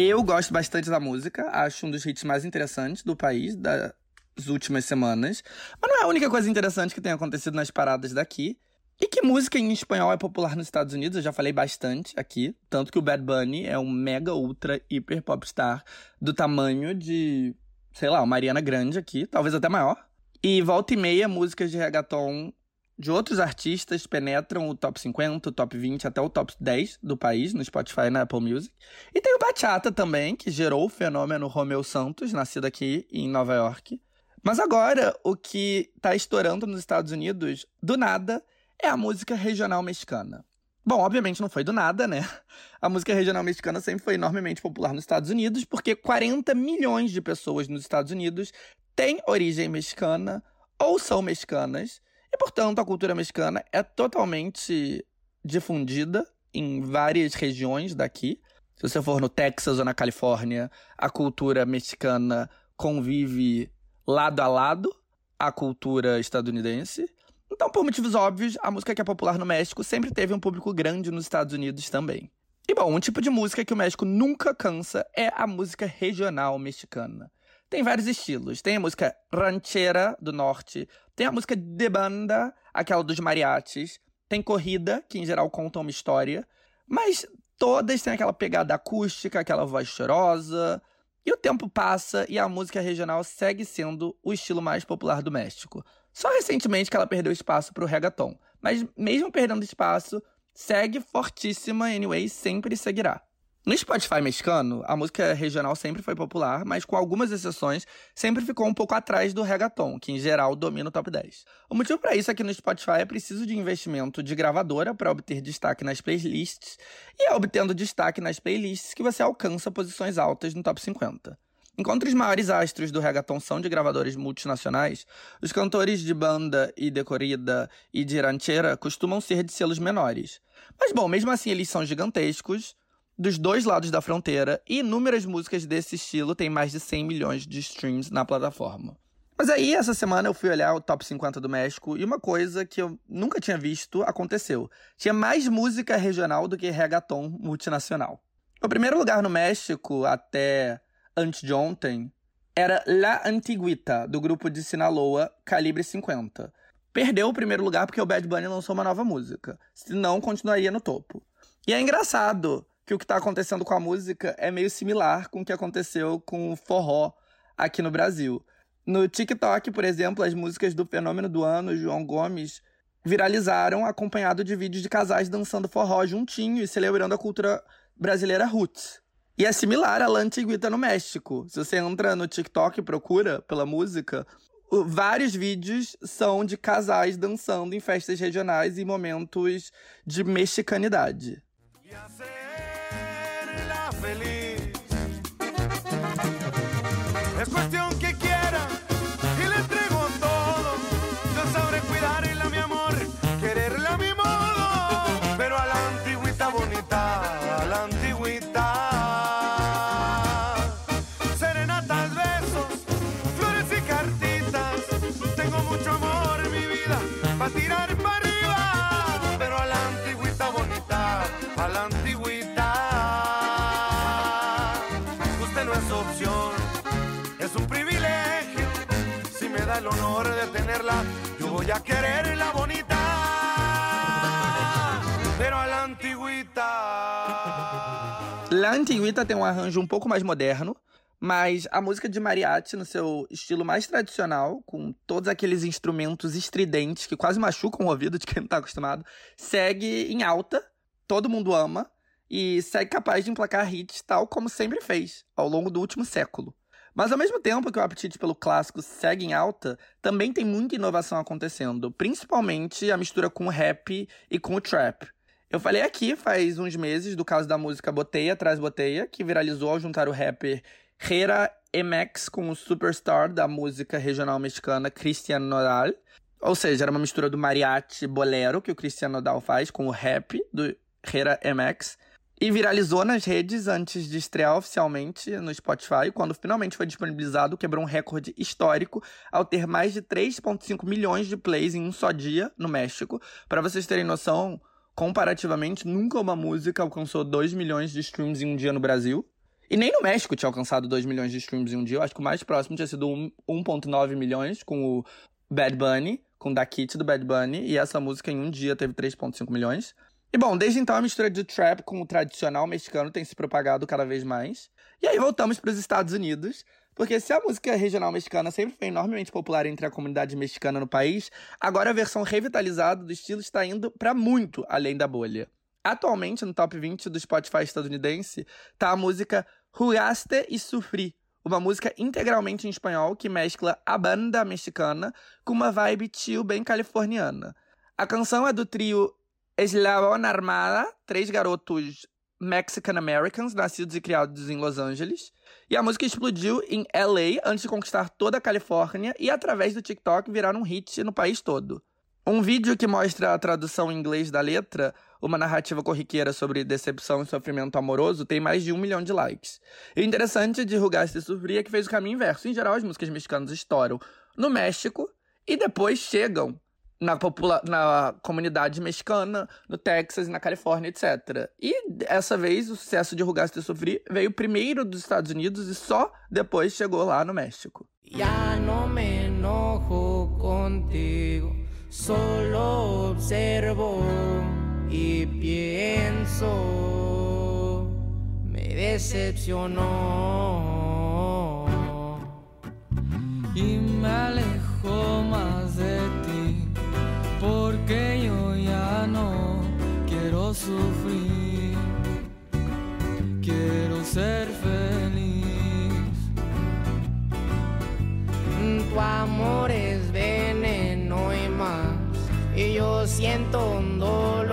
Eu gosto bastante da música, acho um dos hits mais interessantes do país das últimas semanas. Mas não é a única coisa interessante que tem acontecido nas paradas daqui. E que música em espanhol é popular nos Estados Unidos, eu já falei bastante aqui. Tanto que o Bad Bunny é um mega, ultra, hiper popstar do tamanho de, sei lá, uma Mariana Grande aqui, talvez até maior. E volta e meia, músicas de reggaeton de outros artistas penetram o top 50, o top 20, até o top 10 do país, no Spotify e na Apple Music. E tem o Bachata também, que gerou o fenômeno Romeu Santos, nascido aqui em Nova York. Mas agora, o que tá estourando nos Estados Unidos, do nada, é a música regional mexicana. Bom, obviamente não foi do nada, né? A música regional mexicana sempre foi enormemente popular nos Estados Unidos, porque 40 milhões de pessoas nos Estados Unidos têm origem mexicana ou são mexicanas e, portanto, a cultura mexicana é totalmente difundida em várias regiões daqui. Se você for no Texas ou na Califórnia, a cultura mexicana convive lado a lado à cultura estadunidense. Então, por motivos óbvios, a música que é popular no México sempre teve um público grande nos Estados Unidos também. E bom, um tipo de música que o México nunca cansa é a música regional mexicana. Tem vários estilos. Tem a música ranchera do norte, tem a música de banda, aquela dos mariachis, tem corrida, que em geral conta uma história, mas todas têm aquela pegada acústica, aquela voz chorosa. E o tempo passa e a música regional segue sendo o estilo mais popular do México. Só recentemente que ela perdeu espaço para o reggaeton, mas mesmo perdendo espaço, segue fortíssima anyway, sempre seguirá. No Spotify mexicano, a música regional sempre foi popular, mas com algumas exceções, sempre ficou um pouco atrás do reggaeton, que em geral domina o top 10. O motivo para isso é que no Spotify é preciso de investimento de gravadora para obter destaque nas playlists, e é obtendo destaque nas playlists que você alcança posições altas no top 50. Enquanto os maiores astros do reggaeton são de gravadoras multinacionais, os cantores de banda e de corrida e de ranchera costumam ser de selos menores. Mas bom, mesmo assim eles são gigantescos, dos dois lados da fronteira, e inúmeras músicas desse estilo têm mais de 100 milhões de streams na plataforma. Mas aí, essa semana eu fui olhar o Top 50 do México e uma coisa que eu nunca tinha visto aconteceu. Tinha mais música regional do que reggaeton multinacional. O primeiro lugar no México, até antes de ontem, era La Antiguita, do grupo de Sinaloa, Calibre 50. Perdeu o primeiro lugar porque o Bad Bunny lançou uma nova música. Senão, continuaria no topo. E é engraçado que o que está acontecendo com a música é meio similar com o que aconteceu com o forró aqui no Brasil. No TikTok, por exemplo, as músicas do fenômeno do ano, João Gomes, viralizaram acompanhado de vídeos de casais dançando forró juntinho e celebrando a cultura brasileira roots. E é similar à La Antiguita no México. Se você entra no TikTok e procura pela música, vários vídeos são de casais dançando em festas regionais e momentos de mexicanidade. É La Antigüita tem um arranjo um pouco mais moderno, mas a música de mariachi no seu estilo mais tradicional, com todos aqueles instrumentos estridentes que quase machucam o ouvido de quem não tá acostumado, segue em alta, todo mundo ama e segue capaz de emplacar hits tal como sempre fez ao longo do último século. Mas ao mesmo tempo que o apetite pelo clássico segue em alta, também tem muita inovação acontecendo, principalmente a mistura com o rap e com o trap. Eu falei aqui faz uns meses do caso da música Boteia Traz Boteia, que viralizou ao juntar o rapper Hera MX com o superstar da música regional mexicana Cristian Nodal. Ou seja, era uma mistura do mariachi bolero que o Cristian Nodal faz com o rap do Hera MX. E viralizou nas redes antes de estrear oficialmente no Spotify. Quando finalmente foi disponibilizado, quebrou um recorde histórico ao ter mais de 3,5 milhões de plays em um só dia no México. Para vocês terem noção, comparativamente, nunca uma música alcançou 2 milhões de streams em um dia no Brasil. E nem no México tinha alcançado 2 milhões de streams em um dia. Eu acho que o mais próximo tinha sido 1,9 milhões com o Bad Bunny, com Da Kit do Bad Bunny. E essa música em um dia teve 3,5 milhões. E bom, desde então a mistura de trap com o tradicional mexicano tem se propagado cada vez mais. E aí voltamos para os Estados Unidos, porque se a música regional mexicana sempre foi enormemente popular entre a comunidade mexicana no país, agora a versão revitalizada do estilo está indo para muito além da bolha. Atualmente, no top 20 do Spotify estadunidense, está a música Jugaste e Sufri, uma música integralmente em espanhol que mescla a banda mexicana com uma vibe chill bem californiana. A canção é do trio Eslabon Armada, três garotos Mexican Americans, nascidos e criados em Los Angeles. E a música explodiu em LA antes de conquistar toda a Califórnia e, através do TikTok, virar um hit no país todo. Um vídeo que mostra a tradução em inglês da letra, uma narrativa corriqueira sobre decepção e sofrimento amoroso, tem mais de um milhão de likes. E o interessante de Rugar se Sofrer é que fez o caminho inverso. Em geral, as músicas mexicanas estouram no México e depois chegam na, popula na comunidade mexicana, no Texas, na Califórnia, etc. E essa vez o sucesso de Rugaste Sofri veio primeiro dos Estados Unidos e só depois chegou lá no México. Ya no me enojo contigo, solo observo y pienso, me decepcionó. Y me alejo más de porque yo ya no quiero sufrir, quiero ser feliz. Tu amor es veneno y más, y yo siento un dolor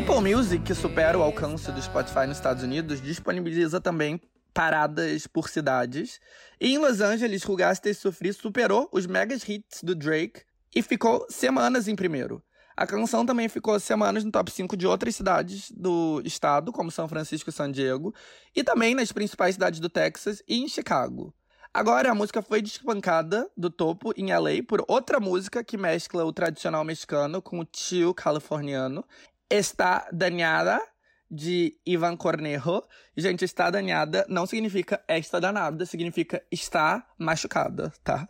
Apple Music, que supera o alcance do Spotify nos Estados Unidos, disponibiliza também paradas por cidades. E em Los Angeles, Rugastes Sofri superou os megas hits do Drake e ficou semanas em primeiro. A canção também ficou semanas no top 5 de outras cidades do estado, como São Francisco e San Diego, e também nas principais cidades do Texas e em Chicago. Agora, a música foi despancada do topo em LA por outra música que mescla o tradicional mexicano com o tio californiano. Está Danhada, de Ivan Cornejo. Gente, está danhada não significa esta danada, significa está machucada, tá?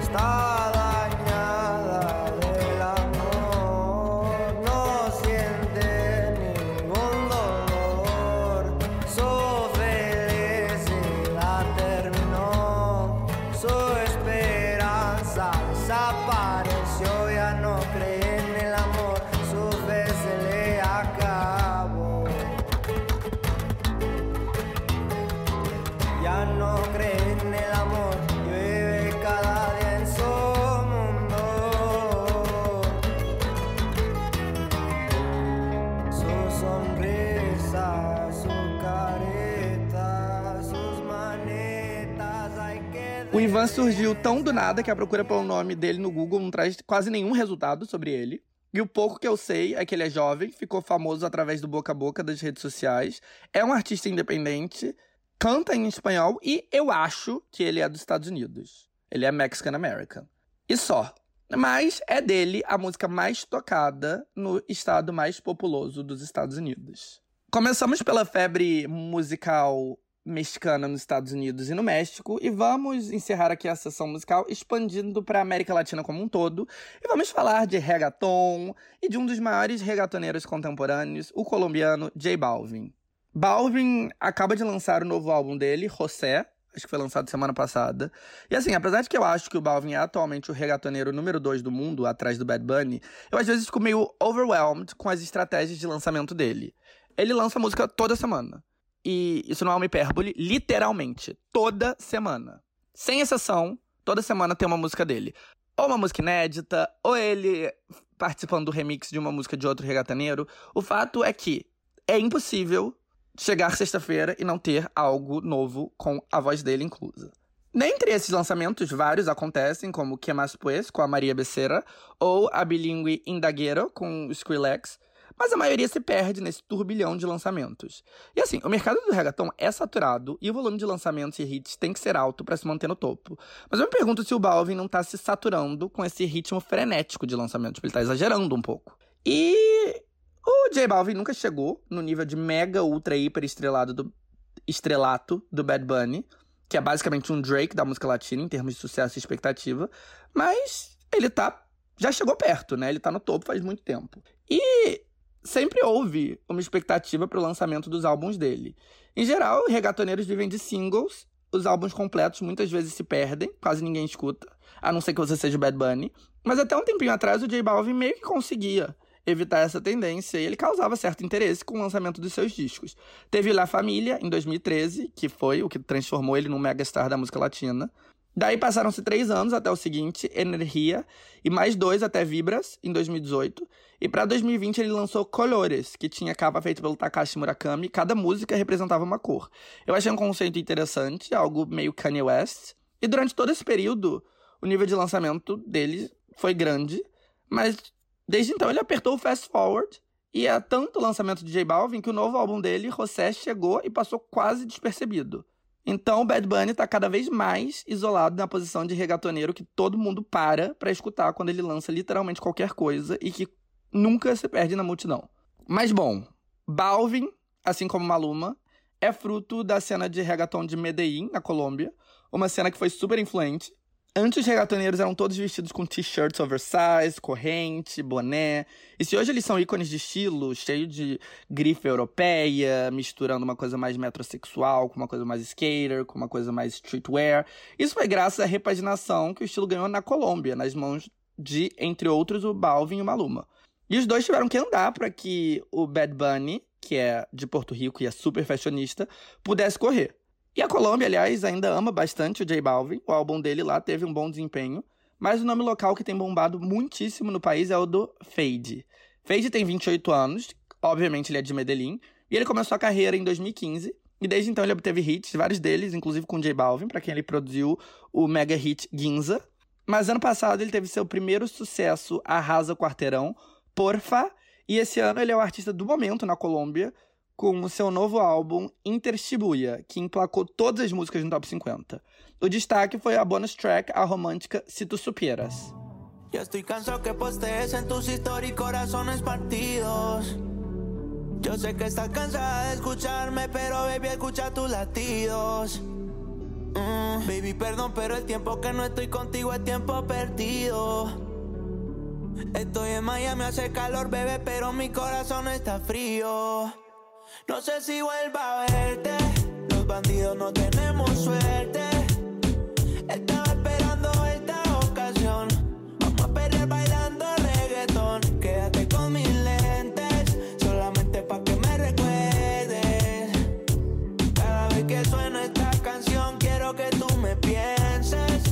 Está O Ivan surgiu tão do nada que a procura pelo nome dele no Google não traz quase nenhum resultado sobre ele. E o pouco que eu sei é que ele é jovem, ficou famoso através do boca a boca das redes sociais, é um artista independente, canta em espanhol e eu acho que ele é dos Estados Unidos. Ele é Mexican American. E só. Mas é dele a música mais tocada no estado mais populoso dos Estados Unidos. Começamos pela febre musical mexicana nos Estados Unidos e no México e vamos encerrar aqui a sessão musical expandindo para a América Latina como um todo e vamos falar de reggaeton e de um dos maiores reggaetoneiros contemporâneos, o colombiano J Balvin. Balvin acaba de lançar o novo álbum dele, José, acho que foi lançado semana passada. E assim, apesar de que eu acho que o Balvin é atualmente o reggaetoneiro número 2 do mundo, atrás do Bad Bunny, eu às vezes fico meio overwhelmed com as estratégias de lançamento dele. Ele lança música toda semana. E isso não é uma hipérbole, literalmente, toda semana. Sem exceção, toda semana tem uma música dele. Ou uma música inédita, ou ele participando do remix de uma música de outro regataneiro. O fato é que é impossível chegar sexta-feira e não ter algo novo com a voz dele inclusa. Dentre esses lançamentos, vários acontecem, como Que Mais Pues, com a Maria Becerra, ou a bilíngue Indagueiro, com o Skrillex, mas a maioria se perde nesse turbilhão de lançamentos. E assim, o mercado do reggaeton é saturado e o volume de lançamentos e hits tem que ser alto para se manter no topo. Mas eu me pergunto se o Balvin não tá se saturando com esse ritmo frenético de lançamentos, ele tá exagerando um pouco. E o J Balvin nunca chegou no nível de mega ultra hiper estrelado do estrelato do Bad Bunny, que é basicamente um Drake da música latina em termos de sucesso e expectativa, mas ele tá já chegou perto, né? Ele tá no topo faz muito tempo. E sempre houve uma expectativa para o lançamento dos álbuns dele. Em geral, regatoneiros vivem de singles, os álbuns completos muitas vezes se perdem, quase ninguém escuta, a não ser que você seja o Bad Bunny. Mas até um tempinho atrás, o J Balvin meio que conseguia evitar essa tendência e ele causava certo interesse com o lançamento dos seus discos. Teve La Família, em 2013, que foi o que transformou ele num megastar da música latina. Daí passaram-se três anos até o seguinte, Energia, e mais dois até Vibras, em 2018. E para 2020 ele lançou Colores, que tinha capa feita pelo Takashi Murakami, cada música representava uma cor. Eu achei um conceito interessante, algo meio Kanye West. E durante todo esse período, o nível de lançamento dele foi grande, mas desde então ele apertou o fast forward e é tanto o lançamento de J Balvin que o novo álbum dele, Rosé, chegou e passou quase despercebido. Então o Bad Bunny tá cada vez mais isolado na posição de regatoneiro que todo mundo para para escutar quando ele lança literalmente qualquer coisa e que nunca se perde na multidão. Mas bom, Balvin, assim como Maluma, é fruto da cena de reggaeton de Medellín, na Colômbia, uma cena que foi super influente Antes, os regatoneiros eram todos vestidos com t-shirts oversize, corrente, boné. E se hoje eles são ícones de estilo, cheio de grife europeia, misturando uma coisa mais metrosexual com uma coisa mais skater, com uma coisa mais streetwear, isso foi graças à repaginação que o estilo ganhou na Colômbia, nas mãos de, entre outros, o Balvin e o Maluma. E os dois tiveram que andar para que o Bad Bunny, que é de Porto Rico e é super fashionista, pudesse correr. E a Colômbia, aliás, ainda ama bastante o J Balvin. O álbum dele lá teve um bom desempenho. mas o nome local que tem bombado muitíssimo no país é o do Fade. Fade tem 28 anos, obviamente ele é de Medellín, e ele começou a carreira em 2015, e desde então ele obteve hits, vários deles, inclusive com J Balvin, para quem ele produziu o mega hit Ginza. Mas ano passado ele teve seu primeiro sucesso, Arrasa Quarteirão, Porfa, e esse ano ele é o artista do momento na Colômbia, com o seu novo álbum Inter Shibuya, que emplacou todas as músicas no top 50. O destaque foi a bonus track, a romântica Si Tu Supieras. Estoy cansado que postees en tus corazones partidos. Yo sé que estás cansada de escucharme, pero baby, escucha tus latidos. Mm, baby, perdón, pero el tiempo que no estoy contigo es tiempo perdido. Estoy en Miami, hace calor, bebé, pero mi corazón está frío. No sé si vuelva a verte. Los bandidos no tenemos suerte. Estaba esperando esta ocasión. Vamos a perder bailando reggaetón. Quédate con mis lentes, solamente pa' que me recuerdes. Cada vez que suena esta canción, quiero que tú me pienses.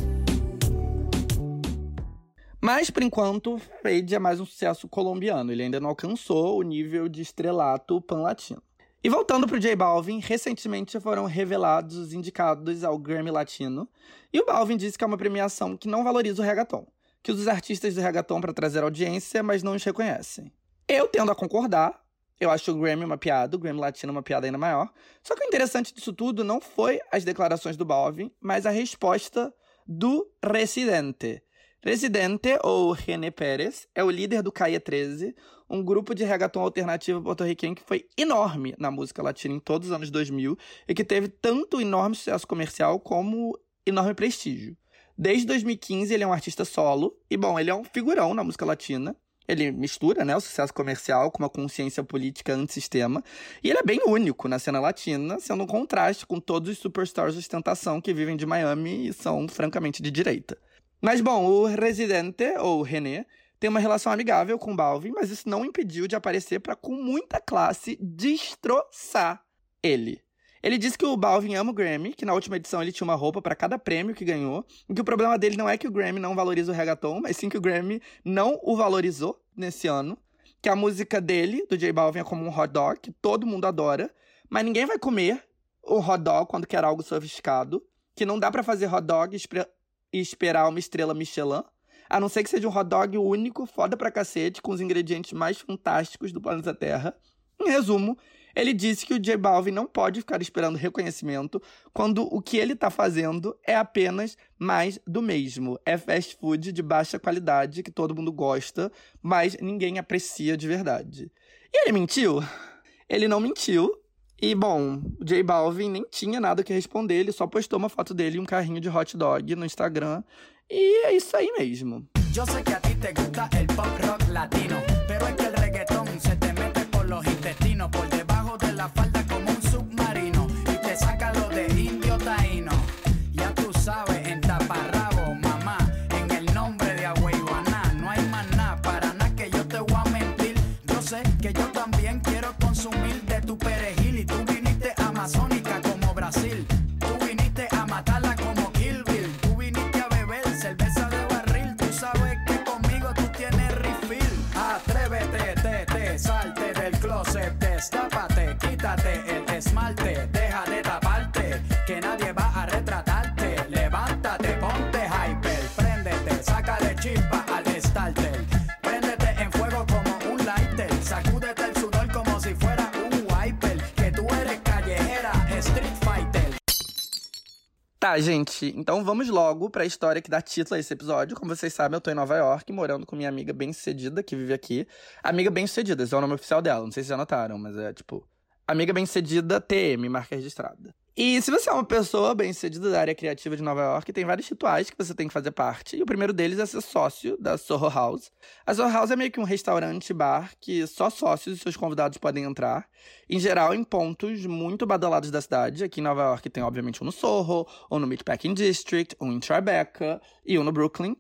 Mas, por enquanto, Fade é mais um sucesso colombiano. Ele ainda não alcançou o nível de estrelato pan-latino. E voltando pro J Balvin, recentemente foram revelados os indicados ao Grammy Latino, e o Balvin disse que é uma premiação que não valoriza o reggaeton, que usa os artistas do reggaeton para trazer audiência, mas não os reconhecem. Eu tendo a concordar, eu acho o Grammy uma piada, o Grammy Latino uma piada ainda maior. Só que o interessante disso tudo não foi as declarações do Balvin, mas a resposta do Residente. Residente, ou René Pérez, é o líder do Caia 13, um grupo de reggaeton alternativo porto-riquenho que foi enorme na música latina em todos os anos 2000 e que teve tanto enorme sucesso comercial como enorme prestígio. Desde 2015 ele é um artista solo e, bom, ele é um figurão na música latina. Ele mistura né, o sucesso comercial com uma consciência política antissistema. E ele é bem único na cena latina, sendo um contraste com todos os superstars de ostentação que vivem de Miami e são, francamente, de direita. Mas, bom, o Residente, ou René, tem uma relação amigável com Balvin, mas isso não impediu de aparecer para, com muita classe, destroçar ele. Ele disse que o Balvin ama o Grammy, que na última edição ele tinha uma roupa para cada prêmio que ganhou, e que o problema dele não é que o Grammy não valoriza o reggaeton, mas sim que o Grammy não o valorizou nesse ano, que a música dele, do J Balvin, é como um hot dog, que todo mundo adora, mas ninguém vai comer o hot dog quando quer algo sofisticado, que não dá para fazer hot dog e esperar uma estrela Michelin, a não ser que seja um hot dog único, foda pra cacete, com os ingredientes mais fantásticos do planeta Terra. Em resumo, ele disse que o J Balvin não pode ficar esperando reconhecimento quando o que ele está fazendo é apenas mais do mesmo. É fast food de baixa qualidade que todo mundo gosta, mas ninguém aprecia de verdade. E ele mentiu? Ele não mentiu. E bom, o J Balvin nem tinha nada que responder, ele só postou uma foto dele e um carrinho de hot dog no Instagram e é isso aí mesmo. Eu sei que a ti te gusta el pop rock latino, pero es que el reggaetón Tá, gente, então vamos logo pra história que dá título a esse episódio. Como vocês sabem, eu tô em Nova York, morando com minha amiga bem-sucedida, que vive aqui. Amiga bem-sucedida, esse é o nome oficial dela, não sei se já notaram, mas é tipo... Amiga bem-sucedida, TM, marca registrada. E se você é uma pessoa bem-sucedida da área criativa de Nova York, tem vários rituais que você tem que fazer parte. E o primeiro deles é ser sócio da Soho House. A Soho House é meio que um restaurante bar que só sócios e seus convidados podem entrar. Em geral, em pontos muito badalados da cidade. Aqui em Nova York tem, obviamente, um no Soho, ou no Meatpacking District, um em Tribeca e um no Brooklyn.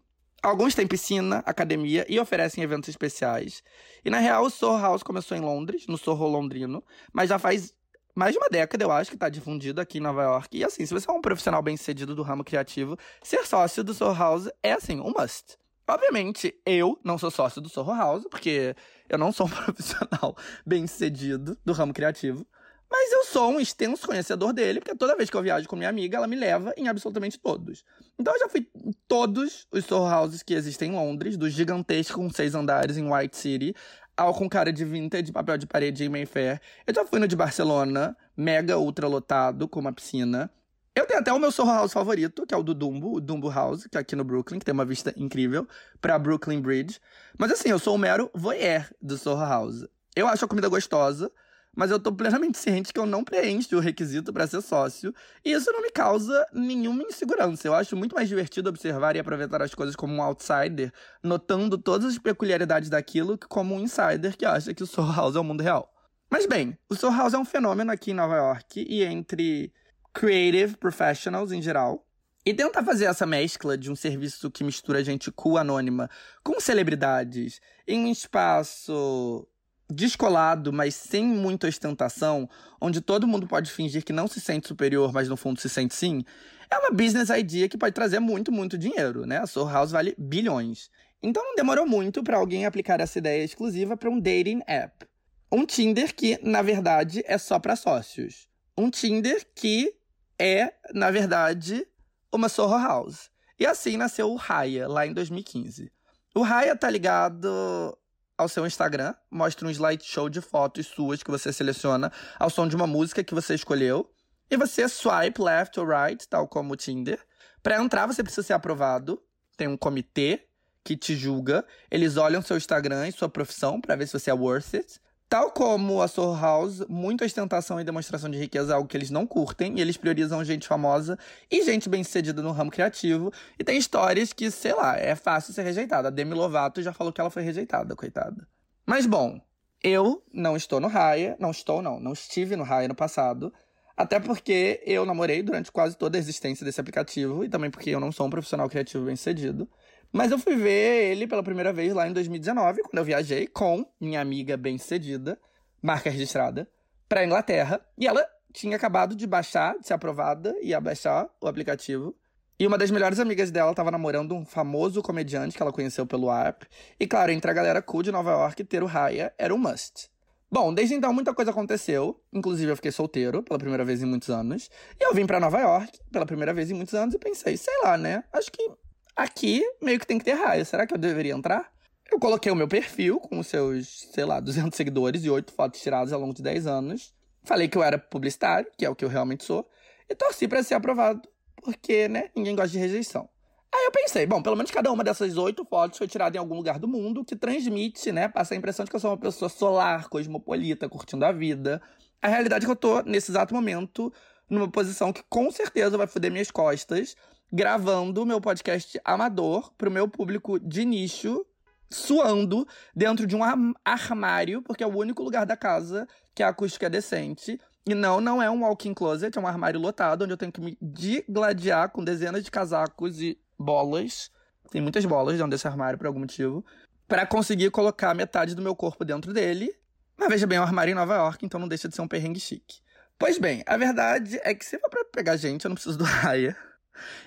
Alguns têm piscina, academia e oferecem eventos especiais. E na real, o Soho House começou em Londres, no Soho londrino, mas já faz mais de uma década, eu acho, que tá difundido aqui em Nova York. E assim, se você é um profissional bem-sucedido do ramo criativo, ser sócio do Soho House é assim, um must. Obviamente, eu não sou sócio do Soho House, porque eu não sou um profissional bem-sucedido do ramo criativo. Mas eu sou um extenso conhecedor dele, porque toda vez que eu viajo com minha amiga, ela me leva em absolutamente todos. Então eu já fui em todos os Soho Houses que existem em Londres, do gigantesco com seis andares em White City, ao com cara de vintage, papel de parede em Mayfair. Eu já fui no de Barcelona, mega ultra lotado, com uma piscina. Eu tenho até o meu Soho House favorito, que é o do Dumbo, o Dumbo House, que é aqui no Brooklyn, que tem uma vista incrível, pra Brooklyn Bridge. Mas assim, eu sou um mero voyeur do Soho House. Eu acho a comida gostosa, mas eu tô plenamente ciente que eu não preencho o requisito para ser sócio, e isso não me causa nenhuma insegurança. Eu acho muito mais divertido observar e aproveitar as coisas como um outsider, notando todas as peculiaridades daquilo, que como um insider que acha que o Soul House é o mundo real. Mas bem, o Soul House é um fenômeno aqui em Nova York e entre creative professionals em geral. E tentar fazer essa mescla de um serviço que mistura gente cool anônima com celebridades em um espaço descolado, mas sem muita ostentação, onde todo mundo pode fingir que não se sente superior, mas no fundo se sente sim, é uma business idea que pode trazer muito, muito dinheiro, né? A Soul House vale bilhões. Então não demorou muito para alguém aplicar essa ideia exclusiva para um dating app. Um Tinder que, na verdade, é só para sócios. Um Tinder que é, na verdade, uma Soho House. E assim nasceu o Raya, lá em 2015. O Raya tá ligado ao seu Instagram, mostra um slideshow de fotos suas que você seleciona ao som de uma música que você escolheu. E você swipe left ou right, tal como o Tinder. Para entrar, você precisa ser aprovado. Tem um comitê que te julga. Eles olham seu Instagram e sua profissão para ver se você é worth it. Tal como a Soul House, muita ostentação e demonstração de riqueza é algo que eles não curtem, e eles priorizam gente famosa e gente bem-sucedida no ramo criativo. E tem histórias que, sei lá, é fácil ser rejeitada. A Demi Lovato já falou que ela foi rejeitada, coitada. Mas bom, eu não estou no Raya, não estou não, não estive no Raya no passado, até porque eu namorei durante quase toda a existência desse aplicativo e também porque eu não sou um profissional criativo bem-sucedido. Mas eu fui ver ele pela primeira vez lá em 2019, quando eu viajei com minha amiga bem-sucedida, marca registrada, para Inglaterra. E ela tinha acabado de baixar, de ser aprovada, e ia baixar o aplicativo. E uma das melhores amigas dela estava namorando um famoso comediante que ela conheceu pelo app. E claro, entre a galera cool de Nova York, ter o Raya era um must. Bom, desde então muita coisa aconteceu. Inclusive eu fiquei solteiro pela primeira vez em muitos anos. E eu vim para Nova York pela primeira vez em muitos anos e pensei, sei lá, né? Acho que Aqui, meio que tem que ter raio. Será que eu deveria entrar? Eu coloquei o meu perfil com os seus, sei lá, 200 seguidores e 8 fotos tiradas ao longo de 10 anos. Falei que eu era publicitário, que é o que eu realmente sou. E torci para ser aprovado, porque, né, ninguém gosta de rejeição. Aí eu pensei, bom, pelo menos cada uma dessas oito fotos foi tirada em algum lugar do mundo que transmite, né, passa a impressão de que eu sou uma pessoa solar, cosmopolita, curtindo a vida. A realidade é que eu tô, nesse exato momento, numa posição que com certeza vai foder minhas costas, gravando meu podcast amador pro meu público de nicho, suando dentro de um armário, porque é o único lugar da casa que a acústica é decente. E não, não é um walk-in closet, é um armário lotado, onde eu tenho que me digladiar com dezenas de casacos e bolas. Tem muitas bolas dentro desse armário por algum motivo. para conseguir colocar metade do meu corpo dentro dele. Mas veja bem, é um armário em Nova York, então não deixa de ser um perrengue chique. Pois bem, a verdade é que se for pra pegar gente, eu não preciso do Raya.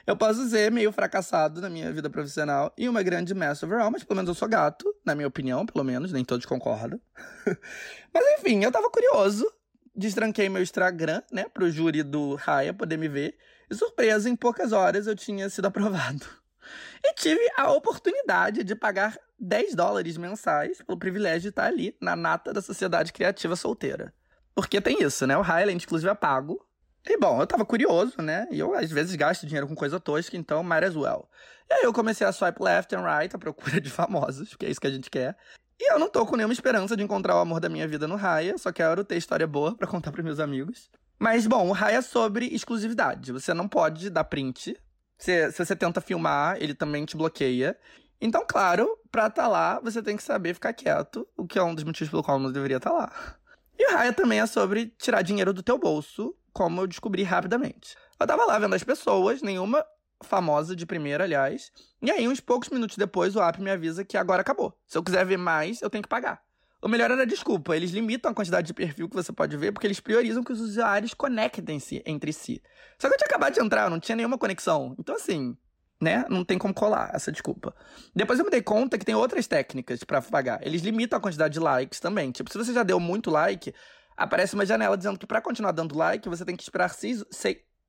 Eu posso ser meio fracassado na minha vida profissional e uma grande mess overall, mas pelo menos eu sou gato, na minha opinião, pelo menos, nem todos concordam. mas enfim, eu tava curioso, destranquei meu Instagram, né, pro júri do Raya poder me ver, e surpresa, em poucas horas eu tinha sido aprovado. E tive a oportunidade de pagar 10 dólares mensais pelo privilégio de estar ali, na nata da sociedade criativa solteira. Porque tem isso, né? O Highland, inclusive, é pago. E bom, eu tava curioso, né? E eu às vezes gasto dinheiro com coisa tosca, então might as well. E aí eu comecei a swipe left and right à procura de famosos, porque é isso que a gente quer. E eu não tô com nenhuma esperança de encontrar o amor da minha vida no Raya, só quero ter história boa para contar pros meus amigos. Mas bom, o Raya é sobre exclusividade. Você não pode dar print. Se, se você tenta filmar, ele também te bloqueia. Então, claro, pra estar tá lá, você tem que saber ficar quieto, o que é um dos motivos pelo qual eu não deveria estar tá lá. E o Raya também é sobre tirar dinheiro do teu bolso como eu descobri rapidamente. Eu tava lá vendo as pessoas, nenhuma famosa de primeira, aliás. E aí, uns poucos minutos depois, o app me avisa que agora acabou. Se eu quiser ver mais, eu tenho que pagar. o melhor era a desculpa. Eles limitam a quantidade de perfil que você pode ver porque eles priorizam que os usuários conectem-se entre si. Só que eu tinha acabado de entrar, não tinha nenhuma conexão. Então, assim, né? Não tem como colar essa desculpa. Depois eu me dei conta que tem outras técnicas para pagar. Eles limitam a quantidade de likes também. Tipo, se você já deu muito like, aparece uma janela dizendo que para continuar dando like, você tem que esperar X,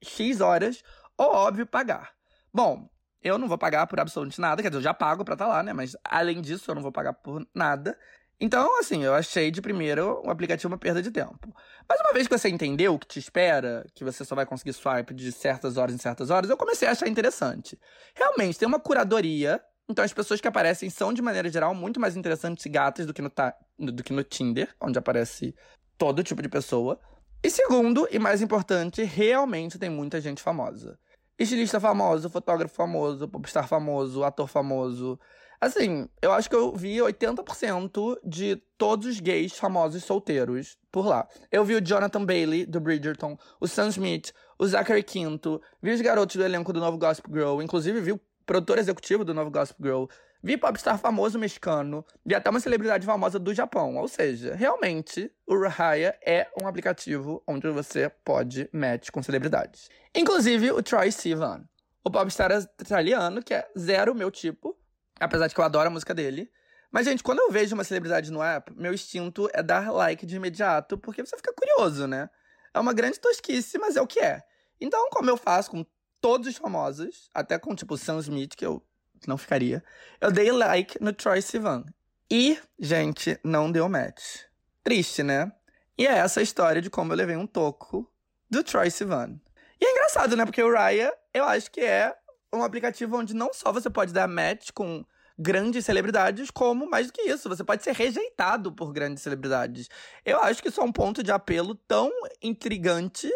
X horas ou, óbvio, pagar. Bom, eu não vou pagar por absolutamente nada, quer dizer, eu já pago pra estar tá lá, né? Mas além disso, eu não vou pagar por nada. Então, assim, eu achei de primeiro um aplicativo uma perda de tempo. Mas uma vez que você entendeu o que te espera, que você só vai conseguir swipe de certas horas em certas horas, eu comecei a achar interessante. Realmente, tem uma curadoria. Então, as pessoas que aparecem são, de maneira geral, muito mais interessantes e gatas do que no, do que no Tinder, onde aparece todo tipo de pessoa. E segundo, e mais importante, realmente tem muita gente famosa. Estilista famoso, fotógrafo famoso, popstar famoso, ator famoso. Assim, eu acho que eu vi 80% de todos os gays famosos solteiros por lá. Eu vi o Jonathan Bailey, do Bridgerton, o Sam Smith, o Zachary Quinto, vi os garotos do elenco do Novo Gossip Girl, inclusive vi o produtor executivo do Novo Gossip Girl, vi popstar famoso mexicano, vi até uma celebridade famosa do Japão. Ou seja, realmente, o Raya é um aplicativo onde você pode match com celebridades. Inclusive o Troy Sivan, o popstar italiano, que é zero meu tipo, Apesar de que eu adoro a música dele. Mas, gente, quando eu vejo uma celebridade no app, meu instinto é dar like de imediato, porque você fica curioso, né? É uma grande tosquice, mas é o que é. Então, como eu faço com todos os famosos, até com, tipo, Sam Smith, que eu não ficaria, eu dei like no Troy Sivan. E, gente, não deu match. Triste, né? E é essa a história de como eu levei um toco do Troy Sivan. E é engraçado, né? Porque o Raya, eu acho que é um aplicativo onde não só você pode dar match com grandes celebridades, como mais do que isso, você pode ser rejeitado por grandes celebridades. Eu acho que isso é um ponto de apelo tão intrigante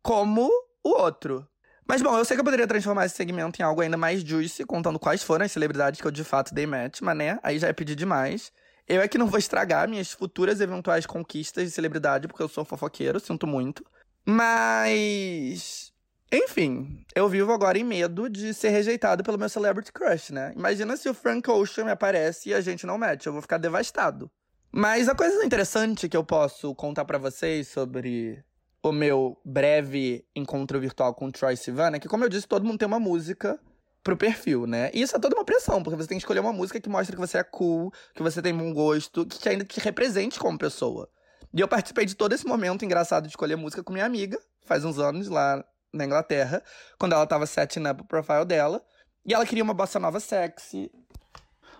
como o outro. Mas bom, eu sei que eu poderia transformar esse segmento em algo ainda mais juicy, contando quais foram as celebridades que eu de fato dei match, mas né, aí já é pedir demais. Eu é que não vou estragar minhas futuras eventuais conquistas de celebridade, porque eu sou fofoqueiro, sinto muito. Mas enfim, eu vivo agora em medo de ser rejeitado pelo meu celebrity crush, né? Imagina se o Frank Ocean me aparece e a gente não mete, eu vou ficar devastado. Mas a coisa interessante que eu posso contar para vocês sobre o meu breve encontro virtual com o Troy é que, como eu disse, todo mundo tem uma música pro perfil, né? E isso é toda uma pressão, porque você tem que escolher uma música que mostre que você é cool, que você tem bom gosto, que ainda te represente como pessoa. E eu participei de todo esse momento engraçado de escolher música com minha amiga, faz uns anos, lá na Inglaterra, quando ela tava setting up o profile dela. E ela queria uma bossa nova sexy,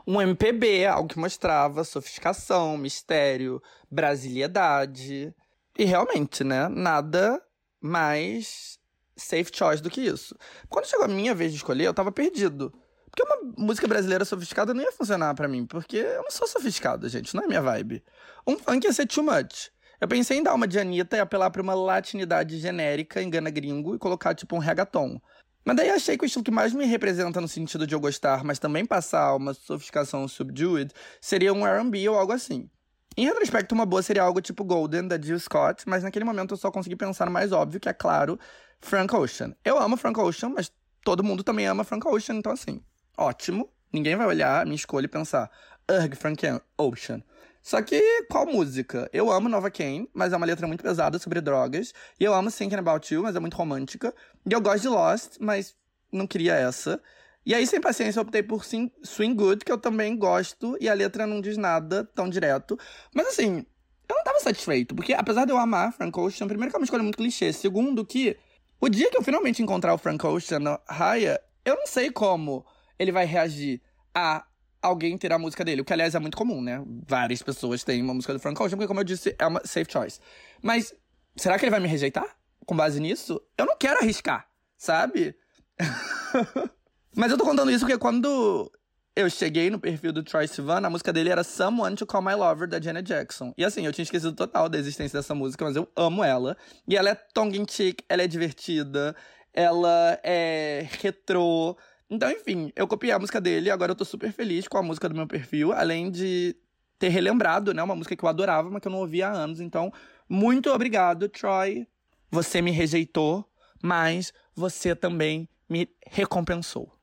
um MPB, algo que mostrava sofisticação, mistério, brasilidade. E realmente, né? Nada mais safe choice do que isso. Quando chegou a minha vez de escolher, eu tava perdido. Porque uma música brasileira sofisticada não ia funcionar para mim, porque eu não sou sofisticado, gente, não é minha vibe. Um funk ia ser too much. Eu pensei em dar uma de Anitta e apelar pra uma latinidade genérica, engana gringo, e colocar tipo um reggaeton. Mas daí achei que o estilo que mais me representa no sentido de eu gostar, mas também passar uma sofisticação subdued, seria um R&B ou algo assim. Em retrospecto, uma boa seria algo tipo Golden, da Jill Scott, mas naquele momento eu só consegui pensar no mais óbvio, que é claro, Frank Ocean. Eu amo Frank Ocean, mas todo mundo também ama Frank Ocean, então assim, ótimo. Ninguém vai olhar a minha escolha e pensar, ugh, Frank Ocean. Só que, qual música? Eu amo Nova Kane, mas é uma letra muito pesada sobre drogas. E eu amo Thinking About You, mas é muito romântica. E eu gosto de Lost, mas não queria essa. E aí, sem paciência, eu optei por Swing Good, que eu também gosto, e a letra não diz nada tão direto. Mas assim, eu não tava satisfeito, porque apesar de eu amar Frank Ocean, primeiro que é uma escolha muito clichê, segundo que o dia que eu finalmente encontrar o Frank Ocean na Raya, eu não sei como ele vai reagir a alguém ter a música dele. O que, aliás, é muito comum, né? Várias pessoas têm uma música do Frank Ocean, porque, como eu disse, é uma safe choice. Mas, será que ele vai me rejeitar? Com base nisso? Eu não quero arriscar, sabe? Mas eu tô contando isso porque quando eu cheguei no perfil do Troy Sivan, a música dele era Someone to Call My Lover, da Janet Jackson. E assim, eu tinha esquecido total da existência dessa música, mas eu amo ela. E ela é tongue in cheek, ela é divertida, ela é retrô, então, enfim, eu copiei a música dele e agora eu tô super feliz com a música do meu perfil, além de ter relembrado, né, uma música que eu adorava, mas que eu não ouvia há anos. Então, muito obrigado, Troy. Você me rejeitou, mas você também me recompensou.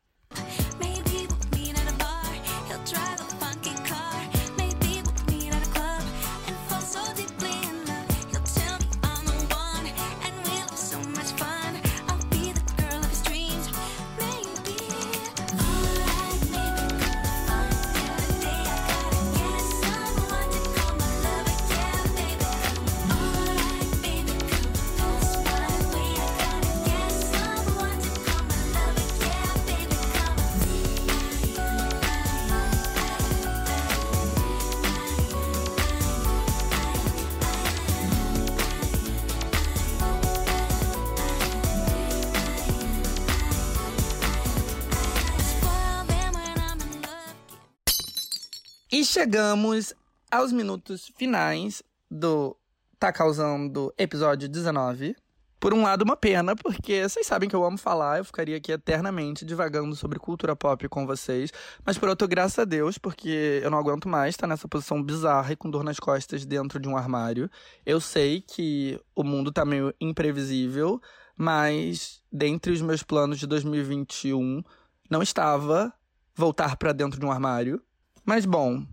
Chegamos aos minutos finais do Tá Causando episódio 19. Por um lado, uma pena, porque vocês sabem que eu amo falar, eu ficaria aqui eternamente divagando sobre cultura pop com vocês. Mas por outro, graças a Deus, porque eu não aguento mais estar nessa posição bizarra e com dor nas costas dentro de um armário. Eu sei que o mundo tá meio imprevisível, mas dentre os meus planos de 2021 não estava voltar para dentro de um armário. Mas bom,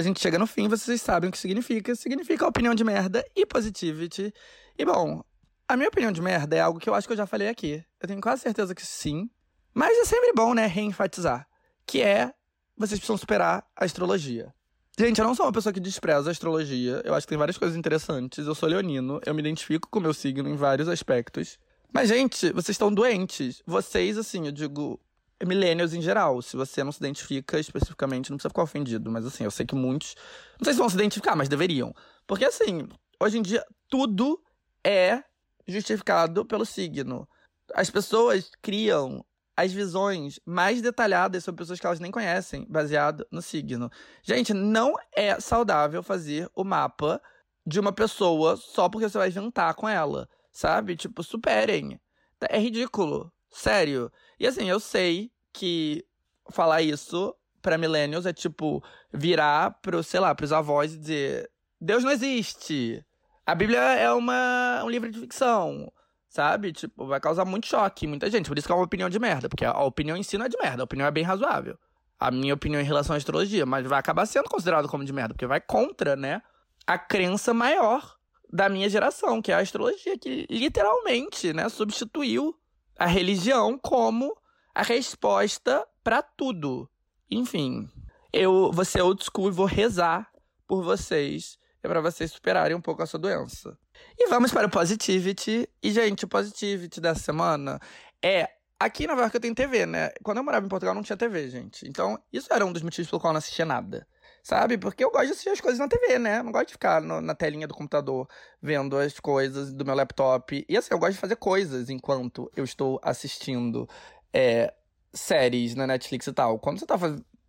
a gente chega no fim, vocês sabem o que significa. Significa opinião de merda e positivity. E bom, a minha opinião de merda é algo que eu acho que eu já falei aqui. Eu tenho quase certeza que sim. Mas é sempre bom, né, reenfatizar. Que é, vocês precisam superar a astrologia. Gente, eu não sou uma pessoa que despreza a astrologia. Eu acho que tem várias coisas interessantes. Eu sou leonino, eu me identifico com o meu signo em vários aspectos. Mas, gente, vocês estão doentes. Vocês, assim, eu digo, millennials em geral. Se você não se identifica especificamente, não precisa ficar ofendido. Mas, assim, eu sei que muitos. Não sei se vão se identificar, mas deveriam. Porque, assim, hoje em dia, tudo é justificado pelo signo. As pessoas criam as visões mais detalhadas sobre pessoas que elas nem conhecem, baseado no signo. Gente, não é saudável fazer o mapa de uma pessoa só porque você vai jantar com ela, sabe? Tipo, superem. É ridículo. Sério. E assim, eu sei que falar isso para millennials é tipo virar pro, sei lá, pros avós e dizer: Deus não existe. A Bíblia é uma, um livro de ficção, sabe? Tipo, vai causar muito choque em muita gente. Por isso que é uma opinião de merda. Porque a opinião em si não é de merda. A opinião é bem razoável. A minha opinião em relação à astrologia. Mas vai acabar sendo considerado como de merda. Porque vai contra, né? A crença maior da minha geração, que é a astrologia. Que literalmente, né? Substituiu a religião como a resposta para tudo. Enfim, eu vou ser old school e vou rezar por vocês é para vocês superarem um pouco a sua doença. E vamos para o Positivity. E, gente, o Positivity dessa semana é. Aqui na Nova eu tenho TV, né? Quando eu morava em Portugal não tinha TV, gente. Então, isso era um dos motivos pelo qual eu não assistia nada. Sabe? Porque eu gosto de assistir as coisas na TV, né? Não gosto de ficar no, na telinha do computador vendo as coisas do meu laptop. E assim, eu gosto de fazer coisas enquanto eu estou assistindo é, séries na Netflix e tal. Quando você tá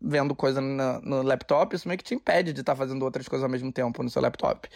vendo coisa no, laptop, isso meio que te impede de estar tá fazendo outras coisas ao mesmo tempo no seu laptop.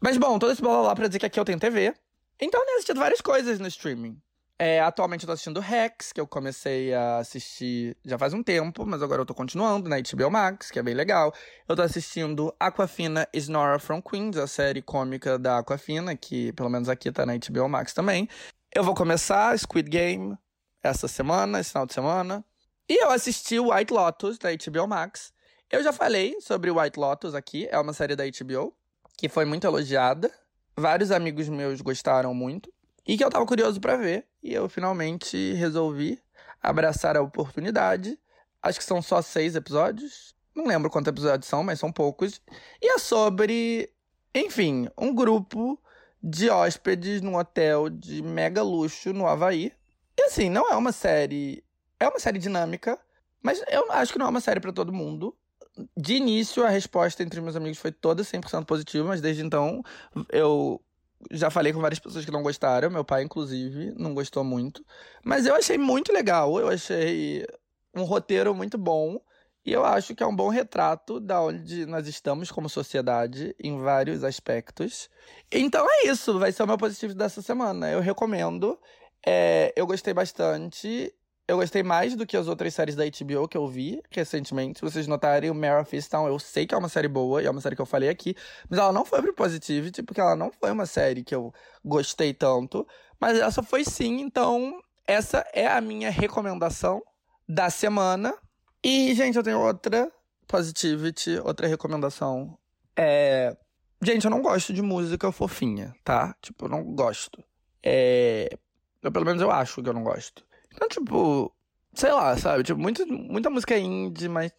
Mas bom, todo esse blá blá blá pra dizer que aqui eu tenho TV. Então eu tenho assistido várias coisas no streaming. É, atualmente eu tô assistindo Rex, que eu comecei a assistir já faz um tempo, mas agora eu tô continuando na HBO Max, que é bem legal. Eu tô assistindo Aquafina is Nora from Queens, a série cômica da Aquafina, que pelo menos aqui tá na HBO Max também. Eu vou começar Squid Game essa semana, esse final de semana. E eu assisti White Lotus da HBO Max. Eu já falei sobre White Lotus aqui, é uma série da HBO que foi muito elogiada. Vários amigos meus gostaram muito e que eu tava curioso para ver, e eu finalmente resolvi abraçar a oportunidade. Acho que são só seis episódios. Não lembro quantos episódios são, mas são poucos. E é sobre, enfim, um grupo de hóspedes num hotel de mega luxo no Havaí. E assim, não é uma série é uma série dinâmica, mas eu acho que não é uma série para todo mundo. De início, a resposta entre meus amigos foi toda 100% positiva, mas desde então eu já falei com várias pessoas que não gostaram, meu pai, inclusive, não gostou muito. Mas eu achei muito legal, eu achei um roteiro muito bom. E eu acho que é um bom retrato da onde nós estamos como sociedade em vários aspectos. Então é isso, vai ser o meu positivo dessa semana. Eu recomendo. É, eu gostei bastante. Eu gostei mais do que as outras séries da HBO que eu vi recentemente. Se vocês notarem, o Mare of Easttown, eu sei que é uma série boa, e é uma série que eu falei aqui, mas ela não foi pro Positivity, porque ela não foi uma série que eu gostei tanto. Mas essa foi sim, então essa é a minha recomendação da semana. E, gente, eu tenho outra Positivity, outra recomendação. É. Gente, eu não gosto de música fofinha, tá? Tipo, eu não gosto. É. Eu, pelo menos eu acho que eu não gosto. Então, tipo, sei lá, sabe? Tipo, muito, muita música indie, mas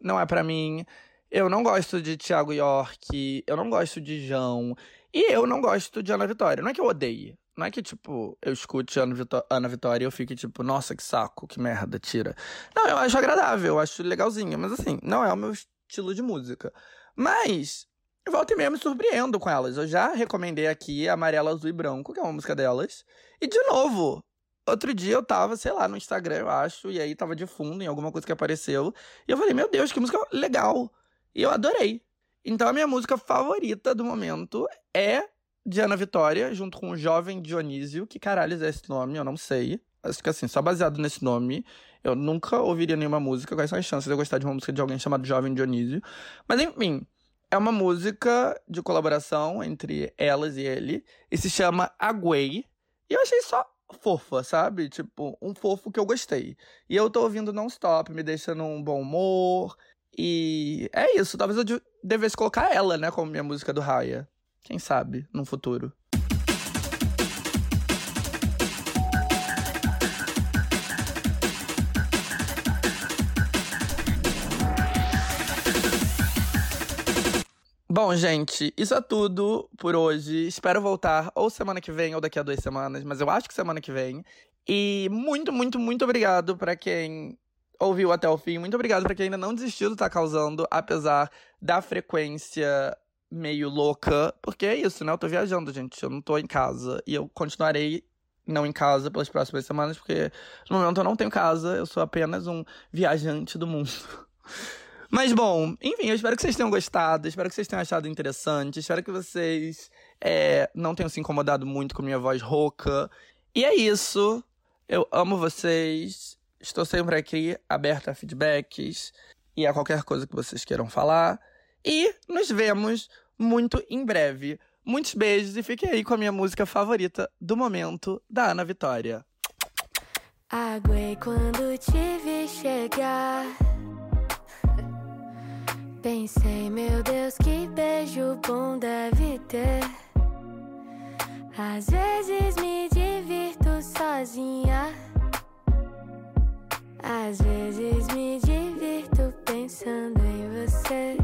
não é para mim. Eu não gosto de Thiago York, eu não gosto de João. E eu não gosto de Ana Vitória. Não é que eu odeie. Não é que, tipo, eu escute Ana, Vitó Ana Vitória e eu fique, tipo, nossa, que saco, que merda, tira. Não, eu acho agradável, eu acho legalzinho. Mas, assim, não é o meu estilo de música. Mas, volta e meia me surpreendo com elas. Eu já recomendei aqui Amarela, Azul e Branco, que é uma música delas. E, de novo, Outro dia eu tava, sei lá, no Instagram, eu acho, e aí tava de fundo em alguma coisa que apareceu. E eu falei, meu Deus, que música legal. E eu adorei. Então a minha música favorita do momento é de Ana Vitória, junto com o Jovem Dionísio. Que caralho é esse nome? Eu não sei. Acho que assim, só baseado nesse nome, eu nunca ouviria nenhuma música. Quais são as chances de eu gostar de uma música de alguém chamado Jovem Dionísio? Mas enfim, é uma música de colaboração entre elas e ele. E se chama Aguei. E eu achei só fofa, sabe? Tipo, um fofo que eu gostei. E eu tô ouvindo non-stop, me deixa num bom humor. E é isso. Talvez eu devesse colocar ela, né, como minha música do Raya. Quem sabe, no futuro. Bom, gente, isso é tudo por hoje. Espero voltar ou semana que vem ou daqui a duas semanas, mas eu acho que semana que vem. E muito, muito, muito obrigado para quem ouviu até o fim. Muito obrigado para quem ainda não desistiu do Tá Causando, apesar da frequência meio louca. Porque é isso, né? Eu tô viajando, gente. Eu não tô em casa. E eu continuarei não em casa pelas próximas semanas, porque no momento eu não tenho casa. Eu sou apenas um viajante do mundo. Mas bom, enfim, eu espero que vocês tenham gostado, espero que vocês tenham achado interessante, espero que vocês é, não tenham se incomodado muito com minha voz rouca. E é isso. Eu amo vocês. Estou sempre aqui, aberta a feedbacks e a qualquer coisa que vocês queiram falar. E nos vemos muito em breve. Muitos beijos e fiquem aí com a minha música favorita do momento, da Ana Vitória. Aguei quando te vi chegar. Pensei, meu Deus, que beijo bom deve ter. Às vezes me divirto sozinha. Às vezes me divirto pensando em você.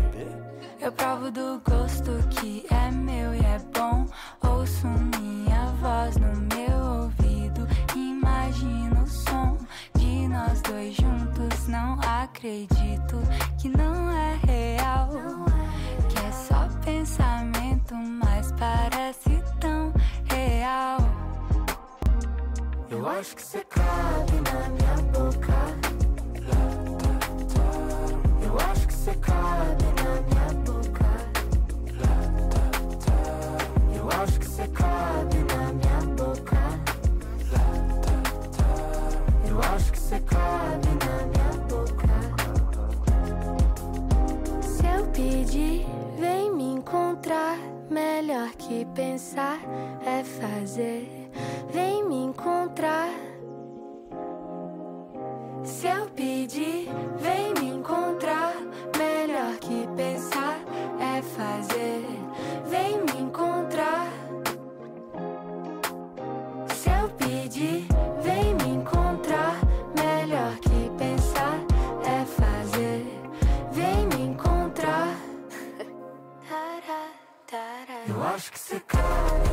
Eu provo do gosto que é meu e é bom. Ouço minha voz no meu ouvido. Imagino o som de nós dois juntos. Não acredito que não real. Que é só pensamento, mas parece tão real. Eu acho que você cabe na minha boca. Eu acho que você cabe na minha boca. Eu acho que você cabe pedir, vem me encontrar. Melhor que pensar é fazer. Vem me encontrar. Se eu pedir, vem me encontrar. Melhor que pensar é fazer. Acho que você cabe